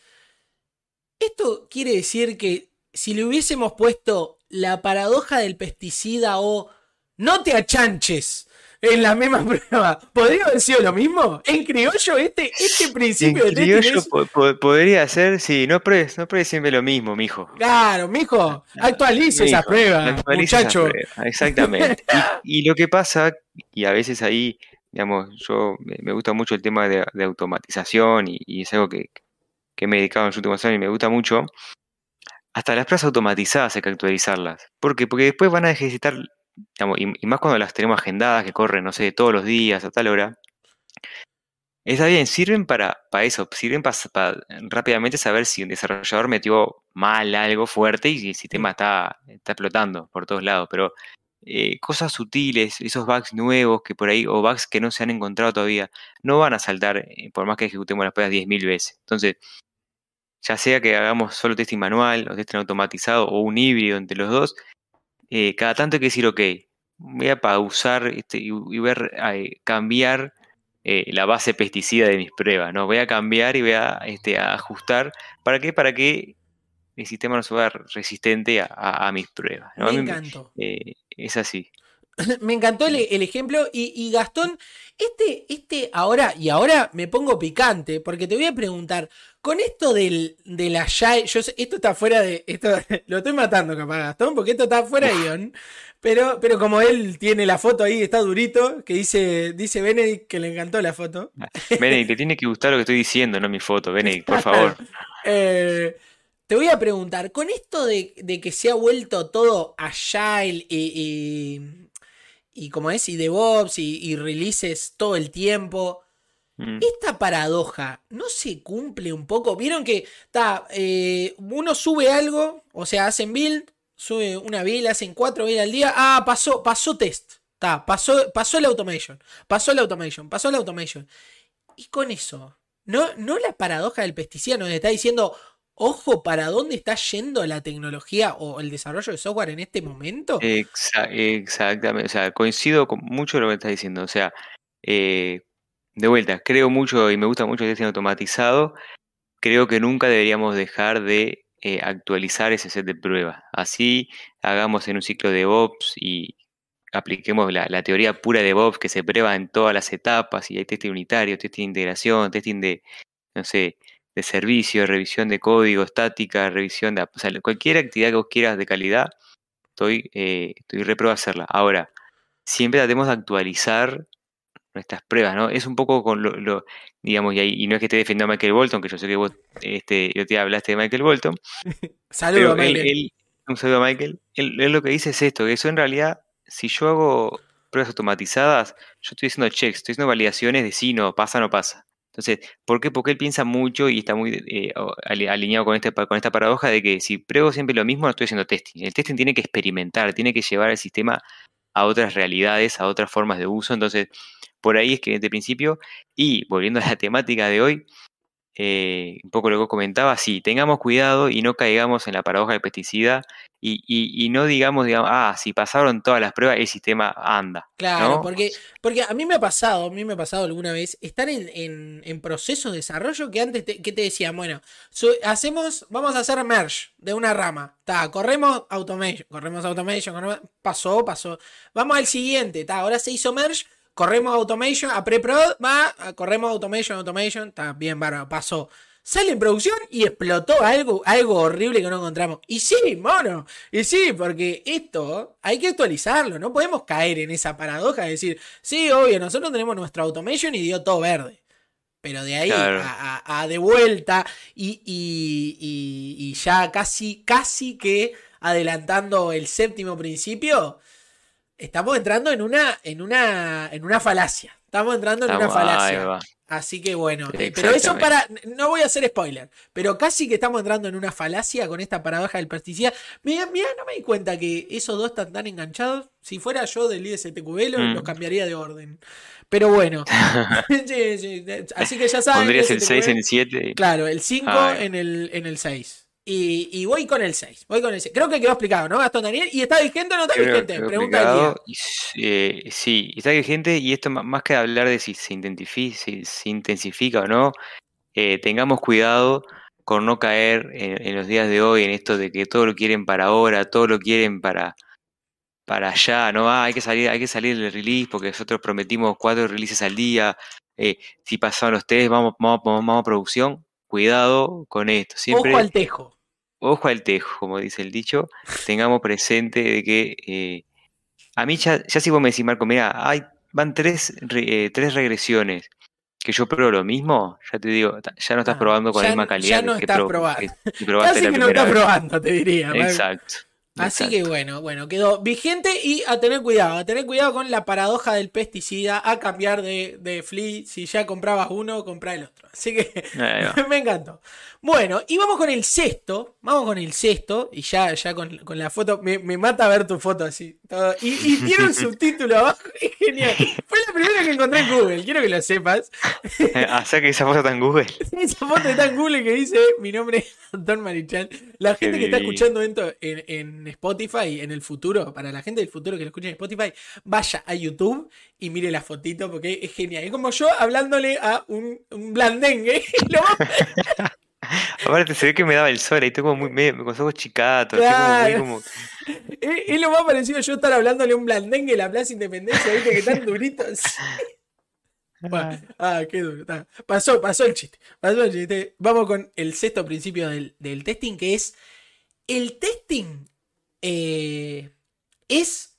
Esto quiere decir que si le hubiésemos puesto la paradoja del pesticida o no te achanches en la misma prueba, ¿podría haber sido lo mismo? En criollo, este, este En principio de testing criollo es- po- po- podría ser, sí, no pruebes, no pruebes siempre lo mismo, mijo. Claro, mijo, actualice esa prueba, esa muchacho. prueba, Exactamente. Y, y lo que pasa, y a veces ahí, digamos, yo me, me gusta mucho el tema de, de automatización y, y es algo que, que me he dedicado en los últimos años y me gusta mucho. Hasta las pruebas automatizadas hay que actualizarlas. ¿Por qué? Porque después van a necesitar, digamos, y, y más cuando las tenemos agendadas, que corren, no sé, todos los días a tal hora. Está bien, sirven para, para eso, sirven para, para rápidamente saber si un desarrollador metió mal algo fuerte y si el sistema está, está explotando por todos lados, pero eh, cosas sutiles, esos bugs nuevos que por ahí, o bugs que no se han encontrado todavía, no van a saltar eh, por más que ejecutemos las pruebas 10.000 veces. Entonces, ya sea que hagamos solo testing manual o testing automatizado o un híbrido entre los dos, eh, cada tanto hay que decir, ok, voy a pausar este, y, y voy a eh, cambiar eh, la base pesticida de mis pruebas, ¿no? Voy a cambiar y voy a, este, a ajustar. ¿Para qué? Para que el sistema no se vea resistente a, a- a mis pruebas. Me encantó. es así. Me encantó el, el ejemplo. Y, y Gastón, este, este ahora, y ahora me pongo picante, porque te voy a preguntar, con esto del, del Agile, yo sé- esto está fuera de. Esto, lo estoy matando, capaz, Gastón, porque esto está fuera de guion. Pero, pero como él tiene la foto ahí, está durito, que dice, dice Benedict que le encantó la foto. Benedict, te tiene que gustar lo que estoy diciendo, no mi foto. Benedict, por favor. Eh, te voy a preguntar, con esto de, de que se ha vuelto todo agile y, y, y como es, y DevOps y, y releases todo el tiempo, Mm. esta paradoja no se cumple un poco. Vieron que está, eh, uno sube algo, o sea, hacen build, sube una build, hacen cuatro builds al día. Ah, pasó, pasó test. Está, pasó, pasó el automation. Pasó el automation. Pasó el automation. Y con eso, ¿no, no la paradoja del pesticida nos está diciendo, ojo, para dónde está yendo la tecnología o el desarrollo de software en este momento? Exa- exactamente, o sea, coincido con mucho lo que estás diciendo. O sea, eh, de vuelta, creo mucho y me gusta mucho el testing automatizado. Creo que nunca deberíamos dejar de eh, actualizar ese set de pruebas. Así hagamos en un ciclo de ops y apliquemos la, teoría pura de Bob que se prueba en todas las etapas y hay testing unitario, testing de integración, testing de, no sé, de servicio, revisión de código, estática, revisión de... O sea, cualquier actividad que vos quieras de calidad, estoy, eh, estoy repro a hacerla. Ahora, siempre tratemos de actualizar nuestras pruebas, ¿no? Es un poco con lo, digamos, y, no es que esté defendiendo a Michael Bolton, que yo sé que vos este, yo te hablaste de Michael Bolton. Saludos, Michael. un saludo a Michael. Él, lo que dice es esto, que eso en realidad, si yo hago pruebas automatizadas, yo estoy haciendo checks, estoy haciendo validaciones de si no, pasa o no pasa. Entonces, ¿por qué? Porque él piensa mucho y está muy eh, alineado con, este, con esta paradoja de que si pruebo siempre lo mismo, no estoy haciendo testing. El testing tiene que experimentar, tiene que llevar el sistema a otras realidades, a otras formas de uso. Entonces, por ahí es que desde el principio, y volviendo a la temática de hoy, eh, un poco lo que comentaba, sí, tengamos cuidado y no caigamos en la paradoja del pesticida y, no digamos, digamos, ah, si pasaron todas las pruebas, el sistema anda. Claro, porque, porque a mí me ha pasado, a mí me ha pasado alguna vez, estar en, en, proceso de desarrollo que antes, te, que te decían, bueno, hacemos, vamos a hacer merge de una rama, está, corremos automation, corremos automation, pasó, pasó, vamos al siguiente, está, ahora se hizo merge, corremos automation, a pre-prod, va, corremos automation, automation, está bien, bárbaro, pasó. Sale en producción y explotó algo, algo horrible que no encontramos. Y sí, mono, y sí, porque esto hay que actualizarlo, no podemos caer en esa paradoja de decir, sí, obvio, nosotros tenemos nuestra automation y dio todo verde. Pero de ahí a, de vuelta y, y, ya casi, casi que adelantando el séptimo principio, estamos entrando en una, en una, en una falacia. Estamos entrando en una falacia. Así que bueno, eh, pero eso para, no voy a hacer spoiler, pero casi que estamos entrando en una falacia con esta paradoja del pesticida. Mira, mira, no me di cuenta que esos dos están tan enganchados. Si fuera yo del ISTQB, mm. los cambiaría de orden. Pero bueno, así que ya saben. Pondrías el 6 en el 7. Claro, el 5 en el, en el 6. Y, voy con el 6. Voy con el Creo que quedó explicado, ¿no, Gastón Daniel? ¿Y está vigente o no está vigente? Pregunta eh, sí, está vigente y esto más que hablar de si se, intensifica o no, eh, tengamos cuidado con no caer en, los días de hoy en esto de que todo lo quieren para ahora, todo lo quieren para, para allá, ¿no? Ah, hay que salir, hay que salir del release porque nosotros prometimos cuatro releases al día. Eh, si pasaron los tres, vamos, vamos, vamos a producción. Cuidado con esto. Siempre, Ojo al tejo ojo al tejo, como dice el dicho, tengamos presente de que eh, a mí ya, ya si vos me decís, Marco, mira, hay, van tres, eh, tres regresiones que yo pruebo lo mismo, ya te digo, ya no estás ah, probando con la misma calidad. Ya no estás probando. Casi que no estás probando, te diría. Exacto. Así que bueno, bueno, quedó vigente y a tener cuidado, a tener cuidado con la paradoja del pesticida, a cambiar de, de Flea, si ya comprabas uno, compra el otro. Así que me encantó. Bueno, y vamos con el sexto. Vamos con el sexto. Y ya, ya con, la foto. Me, mata ver tu foto así. Y, tiene un subtítulo abajo. Es genial. primera que encontré en Google. Quiero que lo sepas. o sea que esa foto está en Google. esa foto está en Google que dice: Mi nombre es Anton Marichal. La gente que está escuchando esto en, en Spotify en el futuro, para la gente del futuro que lo escuche en Spotify, vaya a YouTube y mire la fotito porque es genial. Es como yo hablándole a un, un blandengue. Aparte se ve que me daba el sol, ahí tengo muy medio, con los ojos chicatos, como Es, lo más parecido a yo estar hablándole a un blandengue en la Plaza Independencia, viste que están duritos. ah, qué duro. Pasó, pasó el chiste. Pasó el chiste. Vamos con el sexto principio del, testing, que es el testing eh, es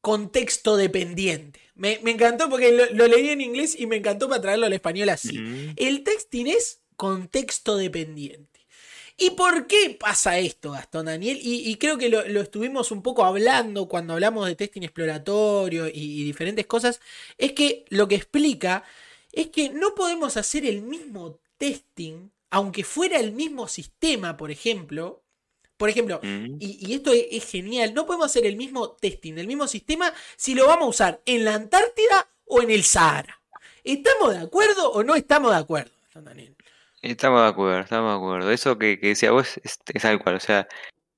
contexto dependiente. Me, encantó porque lo, leí en inglés y me encantó para traerlo al español así. Mm. El testing es contexto dependiente. ¿Y por qué pasa esto, Gastón Daniel? Y, creo que lo, estuvimos un poco hablando cuando hablamos de testing exploratorio y, diferentes cosas. Es que lo que explica es que no podemos hacer el mismo testing, aunque fuera el mismo sistema, por ejemplo. Por ejemplo, y, esto es, es, genial, no podemos hacer el mismo testing del mismo sistema si lo vamos a usar en la Antártida o en el Sahara. ¿Estamos de acuerdo o no estamos de acuerdo, Gastón Daniel? Estamos de acuerdo, estamos de acuerdo. Eso que, decía vos es, es algo cual. O sea,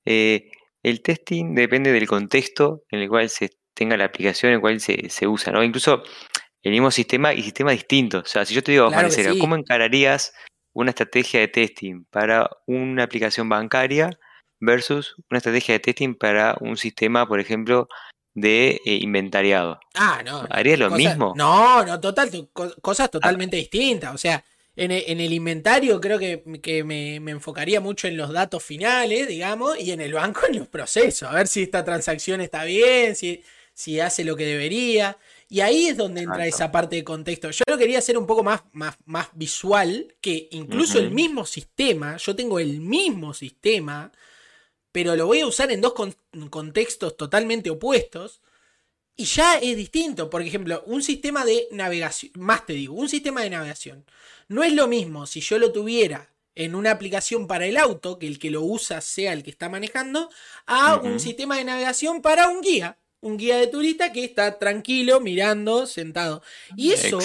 eh, el testing depende del contexto en el cual se tenga la aplicación en el cual se, se usa, ¿no? Incluso el mismo sistema y sistemas distintos. O sea, si yo te digo, claro ¿cómo encararías una estrategia de testing para una aplicación bancaria versus una estrategia de testing para un sistema, por ejemplo, de eh, inventariado. Ah, no. ¿Haría lo mismo? No, no, total, cosas totalmente distintas. O sea, en el, inventario creo que, me, enfocaría mucho en los datos finales, digamos, y en el banco en los procesos. A ver si esta transacción está bien, si, si hace lo que debería. Y ahí es donde entra esa parte de contexto. Yo lo quería hacer un poco más, más, más visual, que incluso el mismo sistema, yo tengo el mismo sistema, pero lo voy a usar en dos contextos totalmente opuestos. Y ya es distinto. Por ejemplo, un sistema de navegación, más te digo, un sistema de navegación. No es lo mismo si yo lo tuviera en una aplicación para el auto, que el que lo usa sea el que está manejando, a un sistema de navegación para un guía. Un guía de turista que está tranquilo, mirando, sentado. Y eso,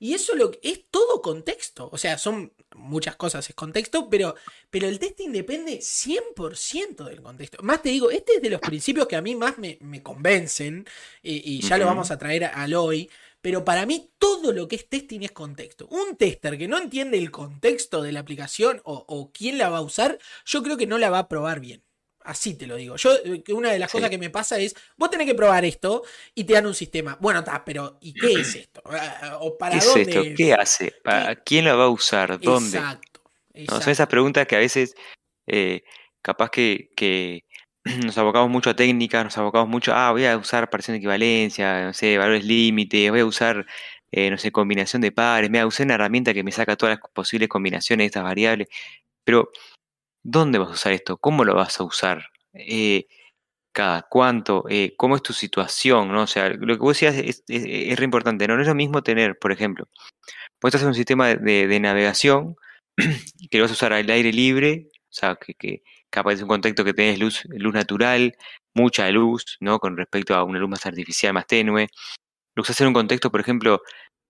y eso lo, es todo contexto. O sea, son muchas cosas, es contexto, pero, pero el testing depende 100% del contexto. Más te digo, este es de los principios que a mí más me, convencen, y, ya lo vamos a traer al hoy. Pero para mí todo lo que es testing es contexto. Un tester que no entiende el contexto de la aplicación o, quién la va a usar, yo creo que no la va a probar bien. Así te lo digo. Yo, eh, una de las cosas que me pasa es, vos tenés que probar esto y te dan un sistema. Bueno, está, pero ¿y qué es esto? Ah, ¿O para ¿Qué dónde? Es esto? ¿Qué hace? ¿Para quién la va a usar? ¿Dónde? Exacto. exacto. son esas preguntas que a veces eh, capaz que, que nos abocamos mucho a técnicas, nos abocamos mucho, ah, voy a usar parcial de equivalencia, no sé, valores límite, voy a usar, eh, no sé, combinación de pares, me voy a usar una herramienta que me saca todas las posibles combinaciones de estas variables. Pero, ¿dónde vas a usar esto? ¿Cómo lo vas a usar? Eh, cada cuánto, eh, cómo es tu situación, ¿no? O sea, lo que vos decías es, es, re importante, ¿no? No es lo mismo tener, por ejemplo, puedes hacer un sistema de, navegación que lo vas a usar al aire libre, o sea, que capaz de un contexto que tenés luz, luz natural, mucha luz, ¿no? Con respecto a una luz más artificial, más tenue. Lo usás en un contexto, por ejemplo,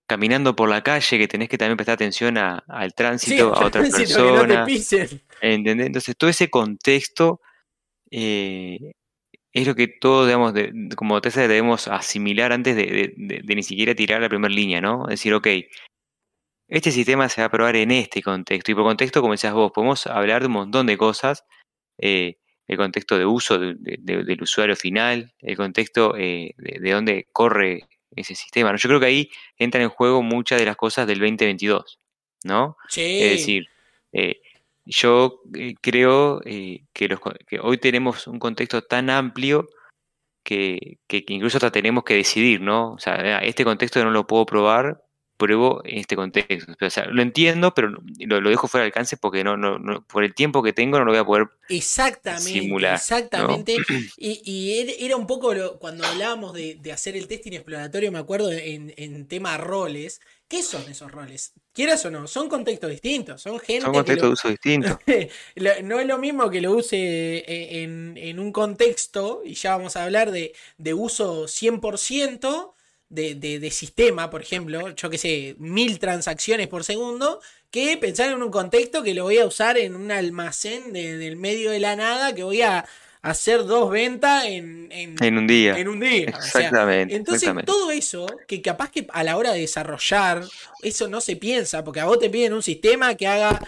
caminando por la calle, que tenés que también prestar atención al tránsito, a otras personas. ¿Entendés? Entonces, todo ese contexto eh, es lo que todos, digamos, de, como TESA debemos asimilar antes de, de, ni siquiera tirar la primera línea, ¿no? Decir, ok, este sistema se va a probar en este contexto. Y por contexto, como decías vos, podemos hablar de un montón de cosas eh, el contexto de uso del usuario final, el contexto eh, de, dónde corre ese sistema. Yo creo que ahí entran en juego muchas de las cosas del 2022, ¿no? Es decir, eh, yo creo que, los, que, hoy tenemos un contexto tan amplio que, que, incluso hasta tenemos que decidir, ¿no? O sea, este contexto no lo puedo probar pruebo en este contexto. O sea, lo entiendo, pero lo, dejo fuera de alcance porque no, no, por el tiempo que tengo no lo voy a poder exactamente, simular. Exactamente. Y, era un poco cuando hablábamos de, hacer el testing exploratorio, me acuerdo en, en tema roles. ¿Qué son esos roles? Quieras o no, son contextos distintos, son gente. Son contextos de uso distintos. no es lo mismo que lo use eh, en, en, un contexto, y ya vamos a hablar de, de uso 100%, de, de, sistema, por ejemplo, yo que sé, mil transacciones por segundo, que pensar en un contexto que lo voy a usar en un almacén de, del medio de la nada, que voy a hacer dos ventas en, en, un día. En un día. Exactamente. entonces, todo eso, que capaz que a la hora de desarrollar, eso no se piensa, porque a vos te piden un sistema que haga,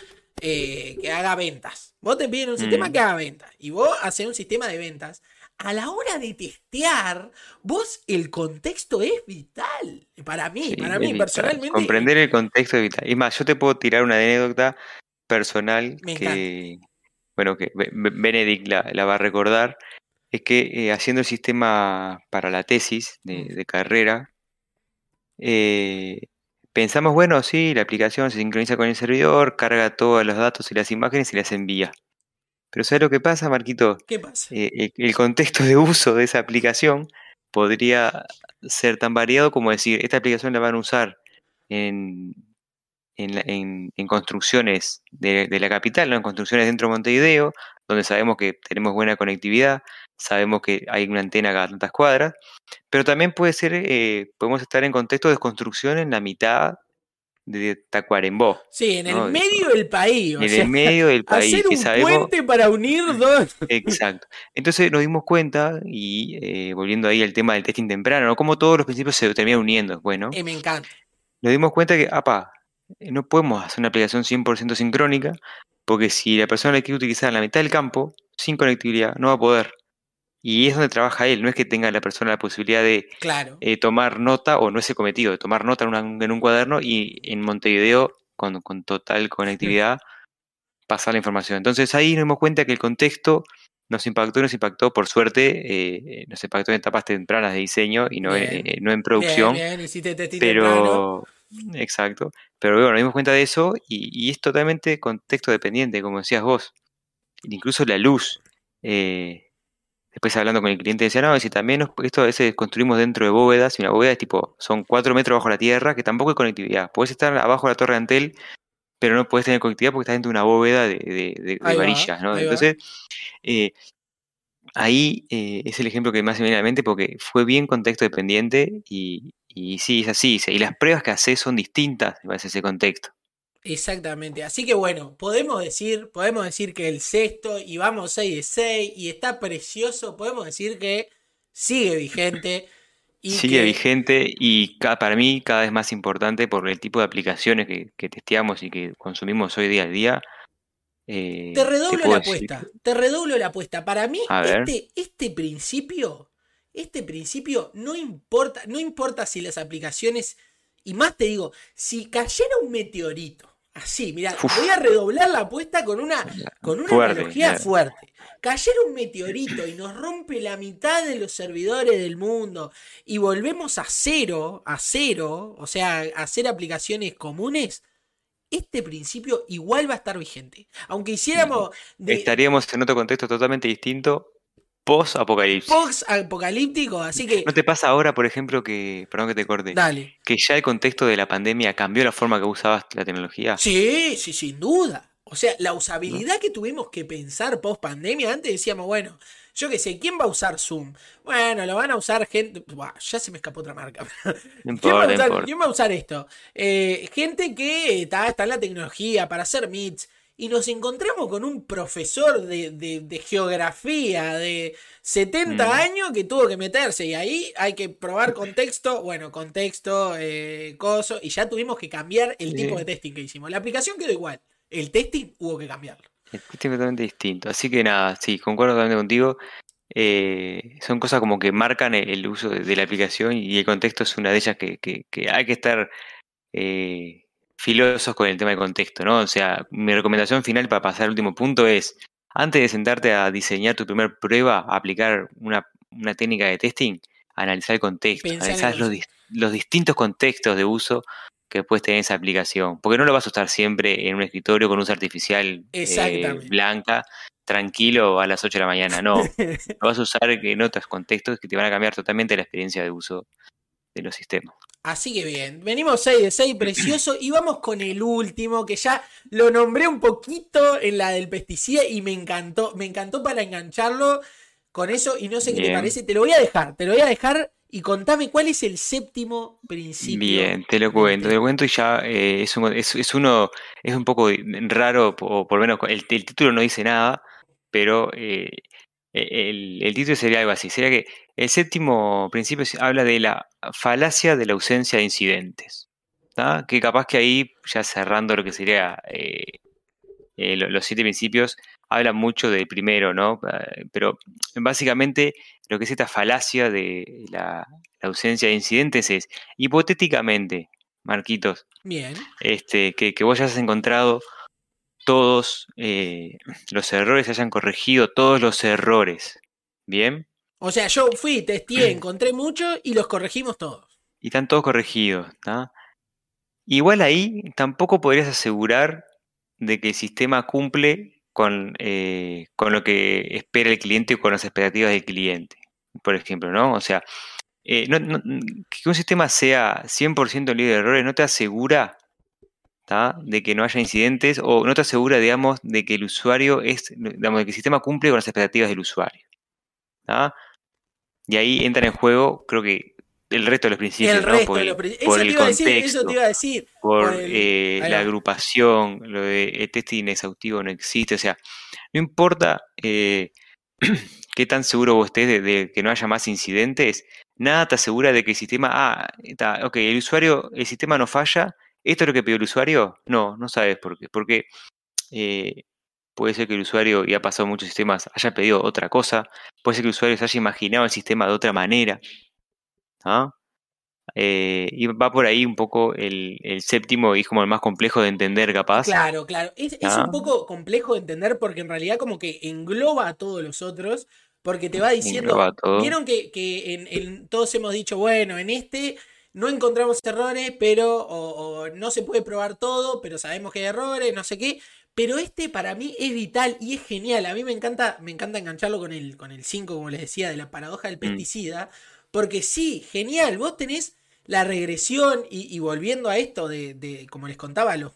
eh, que haga ventas. Vos te piden un sistema mm. que haga ventas. Y vos haces un sistema de ventas a la hora de testear, vos el contexto es vital. Para mí, para mí personalmente. Comprender el contexto es vital. Y más, yo te puedo tirar una anécdota personal que, bueno, que Benedict la, va a recordar. Es que eh, haciendo el sistema para la tesis de, mm. carrera, eh, pensamos, bueno, sí, la aplicación se sincroniza con el servidor, carga todos los datos y las imágenes y las envía. Pero ¿sabes lo que pasa, Marquito? ¿Qué pasa? Eh, el, contexto de uso de esa aplicación podría ser tan variado como decir, esta aplicación la van a usar en, en, en, construcciones de, la capital, ¿no? en construcciones dentro de Montevideo, donde sabemos que tenemos buena conectividad, sabemos que hay una antena cada tantas cuadras, pero también puede ser, eh, podemos estar en contexto de construcción en la mitad de Tacuarembó. Sí, en el medio del país. en el medio del país. Hacer un puente para unir dos. Exacto. Entonces nos dimos cuenta, y eh, volviendo ahí al tema del testing temprano, ¿no? como todos los principios se terminan uniendo. Bueno, eh, me encanta. Nos dimos cuenta que, apa, no podemos hacer una aplicación 100% sincrónica, porque si la persona la quiere utilizar en la mitad del campo, sin conectividad, no va a poder. Y es donde trabaja él, no es que tenga la persona la posibilidad de claro. eh, tomar nota, o no es el cometido, de tomar nota en, un cuaderno y en Montevideo, con, con total conectividad, pasar la información. Entonces ahí nos dimos cuenta que el contexto nos impactó y nos impactó, por suerte, eh, nos impactó en etapas tempranas de diseño y no, eh, no en producción. Bien, bien. pero, exacto. Pero bueno, nos dimos cuenta de eso y, es totalmente contexto dependiente, como decías vos. Incluso la luz. Eh, después hablando con el cliente decía, no, si también esto a veces construimos dentro de bóvedas, y una bóveda es tipo, son cuatro metros bajo la tierra, que tampoco hay conectividad. Puedes estar abajo de la torre de Antel, pero no puedes tener conectividad porque estás dentro de una bóveda de, varillas, ¿no? Entonces, eh, ahí eh, es el ejemplo que más me viene a la mente porque fue bien contexto dependiente y, y sí, es así. Y las pruebas que haces son distintas en base a ese contexto. Exactamente. Así que bueno, podemos decir, podemos decir que el sexto y vamos 6 de 6 y está precioso, podemos decir que sigue vigente. sigue vigente y para mí cada vez más importante por el tipo de aplicaciones que, testeamos y que consumimos hoy día a día. Eh, te redoblo la apuesta, te redoblo la apuesta. Para mí, este, este principio, este principio no importa, no importa si las aplicaciones, y más te digo, si cayera un meteorito, así, mira, voy a redoblar la apuesta con una, con una fuerte, fuerte. Cayera un meteorito y nos rompe la mitad de los servidores del mundo y volvemos a cero, a cero, o sea, a hacer aplicaciones comunes, este principio igual va a estar vigente. Aunque hiciéramos... Estaríamos en otro contexto totalmente distinto, post-apocalipsis. Post-apocalíptico, así que... ¿No te pasa ahora, por ejemplo, que... Perdón que te corte. Dale. Que ya el contexto de la pandemia cambió la forma que usabas la tecnología? Sí, sí, sin duda. O sea, la usabilidad que tuvimos que pensar post pandemia, antes decíamos, bueno, yo qué sé, ¿quién va a usar Zoom? Bueno, lo van a usar gente. ya se me escapó otra marca. ¿Quién, va a usar, esto? Eh, gente que está, está en la tecnología para hacer meets. Y nos encontramos con un profesor de, geografía de 70 mm. años que tuvo que meterse. Y ahí hay que probar contexto. Bueno, contexto, eh, coso. Y ya tuvimos que cambiar el tipo de testing que hicimos. La aplicación quedó igual el testing hubo que cambiarlo. El testing totalmente distinto. Así que nada, sí, concuerdo totalmente contigo. Eh, son cosas como que marcan el, uso de, la aplicación y el contexto es una de ellas que, hay que estar eh, filosos con el tema del contexto, ¿no? O sea, mi recomendación final para pasar al último punto es, antes de sentarte a diseñar tu primer prueba, aplicar una, técnica de testing, analizar el contexto, analizar los, los distintos contextos de uso que puedes tener esa aplicación. Porque no lo vas a usar siempre en un escritorio con luz artificial eh, blanca, tranquilo a las 8 de la mañana. No. lo vas a usar en otros contextos que te van a cambiar totalmente la experiencia de uso de los sistemas. Así que bien, venimos 6 de 6, precioso, y vamos con el último, que ya lo nombré un poquito en la del pesticida y me encantó, me encantó para engancharlo con eso y no sé qué te parece, te lo voy a dejar, te lo voy a dejar y contame cuál es el séptimo principio. Bien, te lo cuento, te lo cuento y ya eh, es, un, es, uno, es un poco raro, o por lo menos el, título no dice nada, pero eh, e, el, título sería algo así, sería que el séptimo principio habla de la falacia de la ausencia de incidentes, que capaz que ahí, ya cerrando lo que sería eh, los siete principios, habla mucho del primero, ¿no? Pero básicamente lo que es esta falacia de la, ausencia de incidentes es, hipotéticamente, Marquitos, Bien. Este, que, vos ya has encontrado todos eh, los errores, se hayan corregido todos los errores. ¿Bien? O sea, yo fui, testé, encontré muchos y los corregimos todos. Y están todos corregidos, ¿no? Igual ahí tampoco podrías asegurar de que el sistema cumple con, eh, con lo que espera el cliente o con las expectativas del cliente, por ejemplo, ¿no? O sea, eh, que un sistema sea 100% libre de errores no te asegura de que no haya incidentes o no te asegura, digamos, de que el usuario es, digamos, de que el sistema cumple con las expectativas del usuario. Y ahí entran en juego, creo que el resto de los principios, el ¿no? por, el, contexto, te iba a decir. Por, eh, la agrupación, lo de testing exhaustivo no existe, o sea, no importa eh, qué tan seguro vos estés de, que no haya más incidentes, nada te asegura de que el sistema, ah, está, ok, el usuario, el sistema no falla, ¿esto es lo que pidió el usuario? No, no sabes por qué, porque eh, puede ser que el usuario, y ha pasado en muchos sistemas, haya pedido otra cosa, puede ser que el usuario se haya imaginado el sistema de otra manera. ¿ah? Eh, y va por ahí un poco el, séptimo y es como el más complejo de entender, capaz. Claro, claro. Es, un ¿Ah? poco complejo de entender porque en realidad como que engloba a todos los otros. Porque te va diciendo. Vieron que, en, todos hemos dicho, bueno, en este no encontramos errores, pero. O, no se puede probar todo, pero sabemos que hay errores, no sé qué. Pero este para mí es vital y es genial. A mí me encanta, me encanta engancharlo con el, con el 5, como les decía, de la paradoja del mm. pesticida. Porque sí, genial, vos tenés la regresión y, volviendo a esto de, como les contaba, los,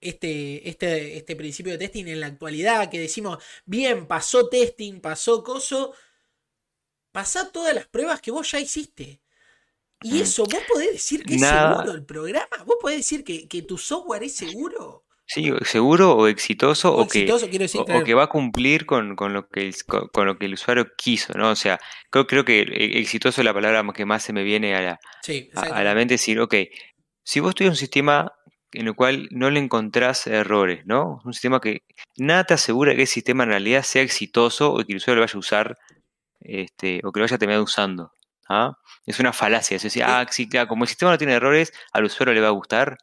este, este, este principio de testing en la actualidad, que decimos, bien, pasó testing, pasó coso, pasá todas las pruebas que vos ya hiciste. Y mm. eso, vos podés decir que es seguro el programa, vos podés decir que, que tu software es seguro. Sí, seguro o exitoso, o, que, que va a cumplir con, lo que el, con, lo que el usuario quiso, ¿no? O sea, creo, creo que exitoso es la palabra que más se me viene a la, a, la mente, decir, ok, si vos tuvieras un sistema en el cual no le encontrás errores, ¿no? Un sistema que nada te asegura que ese sistema en realidad sea exitoso o que el usuario lo vaya a usar este, o que lo vaya a terminar usando. ¿Ah? Es una falacia, es decir, ah, sí, claro, como el sistema no tiene errores, al usuario le va a gustar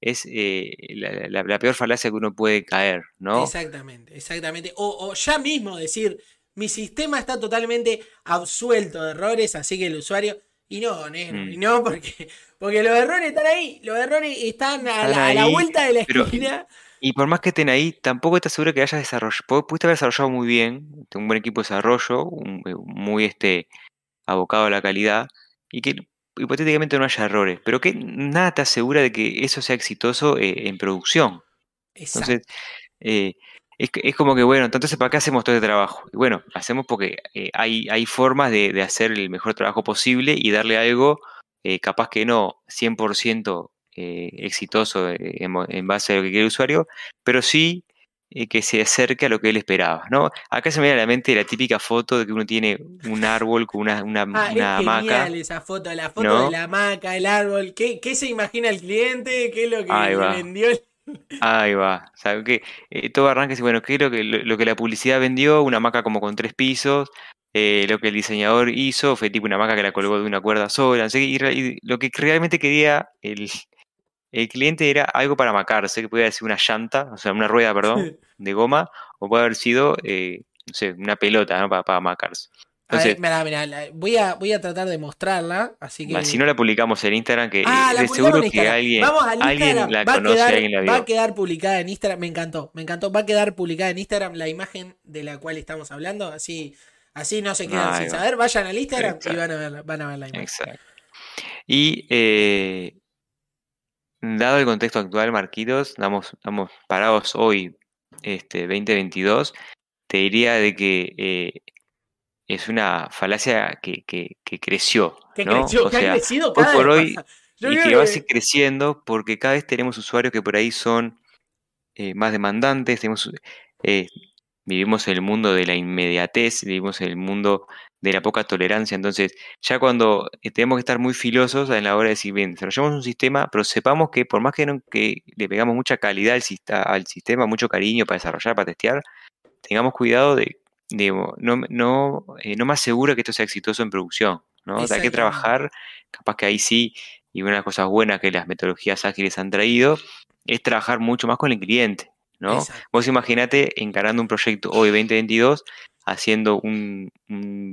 es eh, la, peor falacia que uno puede caer, ¿no? Exactamente, exactamente. O, ya mismo decir, mi sistema está totalmente absuelto de errores, así que el usuario... Y no, negro, y mm. no, porque, porque los errores están ahí, los errores están a, la, vuelta de la esquina. Y por más que estén ahí, tampoco estás seguro que hayas desarrollado, pudiste haber desarrollado muy bien, un buen equipo de desarrollo, eh, muy este, abocado a la calidad, y que hipotéticamente no haya errores, pero que nada te asegura de que eso sea exitoso eh, en producción. Entonces, eh, es, como que, bueno, entonces, ¿para qué hacemos todo este trabajo? Y bueno, hacemos porque eh, hay, hay formas de, hacer el mejor trabajo posible y darle algo, capaz que no 100% exitoso en, en, base a lo que quiere el usuario, pero sí que se acerque a lo que él esperaba, ¿no? Acá se me viene a la mente la típica foto de que uno tiene un árbol con una, una, ah, una hamaca. esa foto, la foto de la hamaca, el árbol. ¿Qué, ¿Qué, se imagina el cliente? ¿Qué es lo que le vendió? Ahí va. O que eh, todo arranca y bueno, ¿qué es lo que, lo, que la publicidad vendió? Una hamaca como con tres pisos. Eh, lo que el diseñador hizo fue tipo una hamaca que la colgó de una cuerda sola. y lo que realmente quería el, el cliente era algo para macarse, que podía ser una llanta, o sea, una rueda, perdón, de goma, o puede haber sido, eh, no sé, una pelota, ¿no? Para, para macarse. Entonces, voy, a, voy a tratar de mostrarla, así que... Si no la publicamos en Instagram, que ah, de seguro que alguien, alguien la conoce, alguien la vio. Va a quedar publicada en Instagram, me encantó, me encantó, va a quedar publicada en Instagram la imagen de la cual estamos hablando, así, así no se quedan sin saber, vayan al Instagram y van a, ver, van a ver la imagen. Exacto. Y eh, Dado el contexto actual, Marquitos, estamos, parados hoy, este 2022, te diría de que eh, es una falacia que, creció. Que creció, que ha crecido cada hoy por hoy y que, va a seguir creciendo porque cada vez tenemos usuarios que por ahí son eh, más demandantes, tenemos, eh, vivimos en el mundo de la inmediatez, vivimos en el mundo de la poca tolerancia. Entonces, ya cuando eh, tenemos que estar muy filosos en la hora de decir, bien, desarrollamos un sistema, pero sepamos que por más que, no, que le pegamos mucha calidad al, sistema, mucho cariño para desarrollar, para testear, tengamos cuidado de, no, no, eh, no más seguro que esto sea exitoso en producción. ¿no? hay que trabajar, capaz que ahí sí, y una de las cosas buenas que las metodologías ágiles han traído, es trabajar mucho más con el cliente. ¿no? Vos imaginate encarando un proyecto hoy 2022 haciendo un,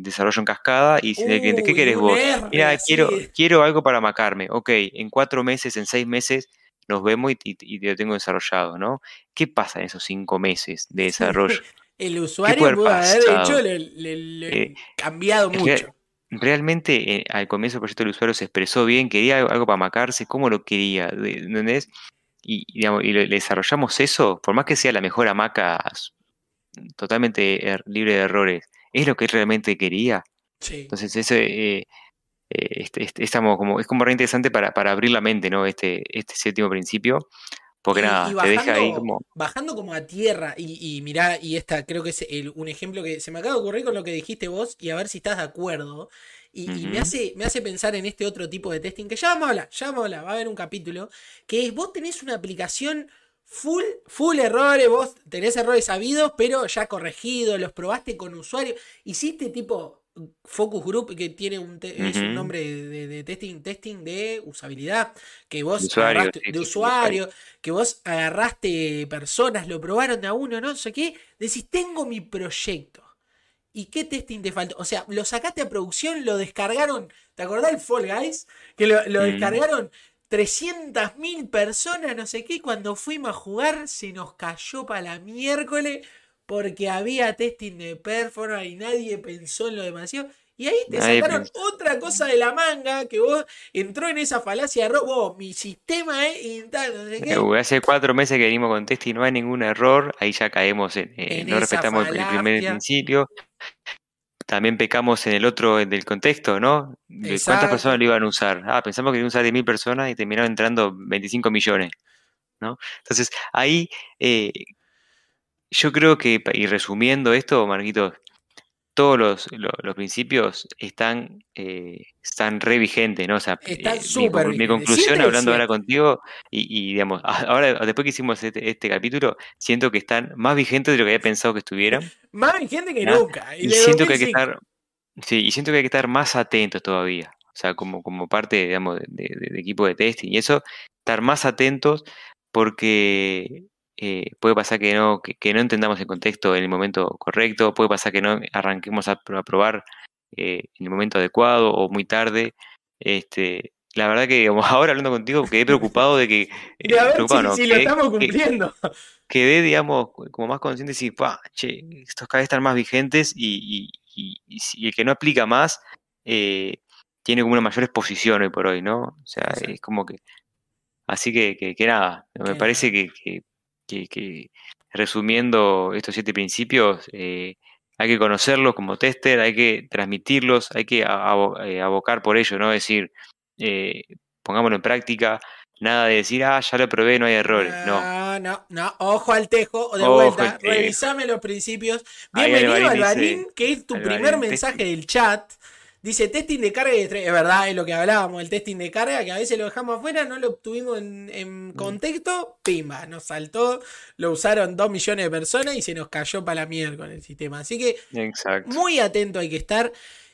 desarrollo en cascada y diciendo al cliente, ¿qué querés vos? Mira, quiero, quiero algo para macarme. Ok, en cuatro meses, en seis meses nos vemos y, lo tengo desarrollado, ¿no? ¿Qué pasa en esos cinco meses de desarrollo? El usuario pudo haber hecho, le, eh, cambiado mucho. Realmente eh, al comienzo del proyecto el usuario se expresó bien, quería algo para macarse, ¿cómo lo quería? ¿Entendés? Y, digamos, y le desarrollamos eso, por más que sea la mejor hamaca totalmente er, libre de errores, ¿es lo que realmente quería? Entonces, eso eh, eh, este, este, estamos como, es como re interesante para, para, abrir la mente, ¿no? Este, este séptimo principio. Porque nada, te deja ahí como. Bajando como a tierra, y, y mirá, y esta creo que es un ejemplo que se me acaba de ocurrir con lo que dijiste vos, y a ver si estás de acuerdo. Y, me, hace, me hace pensar en este otro tipo de testing que ya vamos a hablar, ya vamos a hablar, va a haber un capítulo, que es vos tenés una aplicación full, full errores, vos tenés errores sabidos, pero ya corregidos, los probaste con usuarios, hiciste tipo focus group que tiene un, es un nombre de, testing, testing de usabilidad, que vos de usuario, agarraste, de usuario que vos agarraste personas, lo probaron de a uno, no sé qué, decís, tengo mi proyecto. ¿Y qué testing te faltó? O sea, lo sacaste a producción, lo descargaron. ¿Te acordás del Fall Guys? Que lo, lo descargaron 300.000 personas, no sé qué, cuando fuimos a jugar se nos cayó para la miércoles porque había testing de performance y nadie pensó en lo demasiado. Y ahí te sacaron otra cosa de la manga que vos entró en esa falacia de vos, mi sistema es no sé qué. Eh, hace cuatro meses que venimos con testing y no hay ningún error, ahí ya caemos en, eh, no respetamos el primer principio también pecamos en el otro del contexto, ¿no? ¿Cuántas personas lo iban a usar? Ah, pensamos que iban a usar 10.000 personas y terminaron entrando 25 millones, ¿no? Entonces, ahí eh, yo creo que, y resumiendo esto, Marquitos, todos los, los, principios están, eh, están re vigentes, ¿no? O sea, están eh, mi, mi, conclusión, hablando ahora contigo, y, digamos, ahora después que hicimos este, este, capítulo, siento que están más vigentes de lo que había pensado que estuvieran. Más vigentes que nunca. Y, siento que hay que estar, sí, y siento que hay que estar más atentos todavía. O sea, como, como parte, digamos, de, de equipo de testing y eso, estar más atentos porque eh, puede pasar que no, que, no entendamos el contexto en el momento correcto, puede pasar que no arranquemos a, probar eh, en el momento adecuado o muy tarde. Este, la verdad que ahora hablando contigo quedé preocupado de que... Eh, si, lo estamos cumpliendo. Quedé, digamos, como más consciente de decir, che, estos cada vez están más vigentes y, y, y, el que no aplica más tiene como una mayor exposición hoy por hoy, ¿no? O sea, es como que... Así que, que, nada, me parece que que, resumiendo estos siete principios, eh, hay que conocerlos como tester, hay que transmitirlos, hay que eh, abocar por ello, ¿no? Es decir, eh, pongámoslo en práctica, nada de decir, ah, ya lo probé, no hay errores. No, no, no, ojo al tejo, de vuelta, revisame los principios. Bienvenido, Alvarín, que es tu primer mensaje del chat. Dice testing de carga y Es verdad, es lo que hablábamos, el testing de carga, que a veces lo dejamos afuera, no lo obtuvimos en, mm. contexto, pimba, nos saltó, lo usaron dos millones de personas y se nos cayó para la mierda con el sistema. Así que muy atento hay que estar.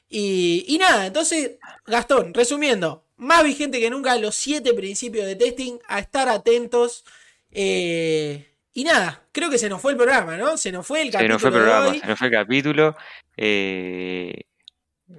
Y, nada, entonces, Gastón, resumiendo, más vigente que nunca los siete principios de testing, a estar atentos. Eh, y nada, creo que se nos fue el programa, ¿no? Se nos fue el capítulo. Se nos fue el programa, se nos fue el capítulo. Eh,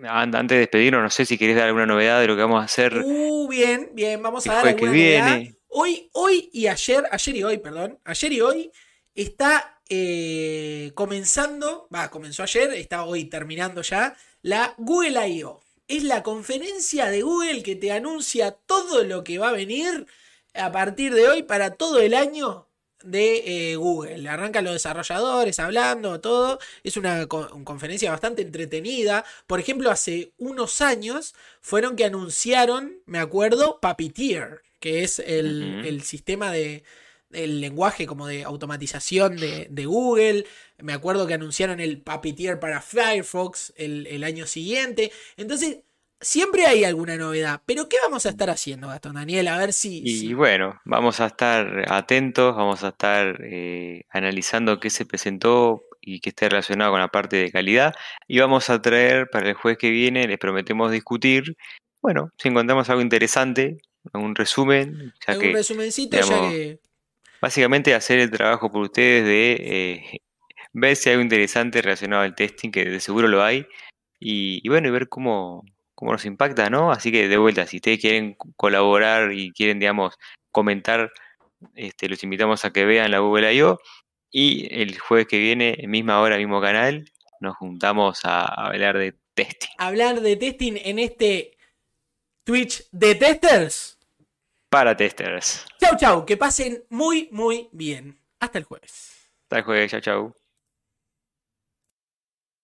antes de despedirnos, no sé si querés dar alguna novedad de lo que vamos a hacer. Uh, bien, bien, vamos a dar alguna que viene. Hoy, hoy y ayer, ayer y hoy, perdón, ayer y hoy está eh, comenzando, va, comenzó ayer, está hoy terminando ya, la Google I.O. Es la conferencia de Google que te anuncia todo lo que va a venir a partir de hoy para todo el año de eh, Google. Arrancan los desarrolladores hablando, todo. Es una conferencia bastante entretenida. Por ejemplo, hace unos años fueron que anunciaron, me acuerdo, Puppeteer, que es el, sistema de el lenguaje como de automatización de, Google. Me acuerdo que anunciaron el Puppeteer para Firefox el, el año siguiente. Entonces, Siempre hay alguna novedad, pero ¿qué vamos a estar haciendo, Gastón Daniel? A ver si... Y bueno, vamos a estar atentos, vamos a estar eh, analizando qué se presentó y que esté relacionado con la parte de calidad. Y vamos a traer para el jueves que viene, les prometemos discutir, bueno, si encontramos algo interesante, un resumen. Ya un resumencito, ya que... Básicamente hacer el trabajo por ustedes de eh, ver si hay algo interesante relacionado al testing, que de seguro lo hay. y bueno, y ver cómo, cómo nos impacta, ¿no? Así que de vuelta, si ustedes quieren colaborar y quieren, digamos, comentar, este, los invitamos a que vean la Google I.O. Y el jueves que viene, misma hora, mismo canal, nos juntamos a, hablar de testing. Hablar de testing en este Twitch de testers. Para testers. Chau, chau. Que pasen muy, muy bien. Hasta el jueves. Hasta el jueves. Chau, chau.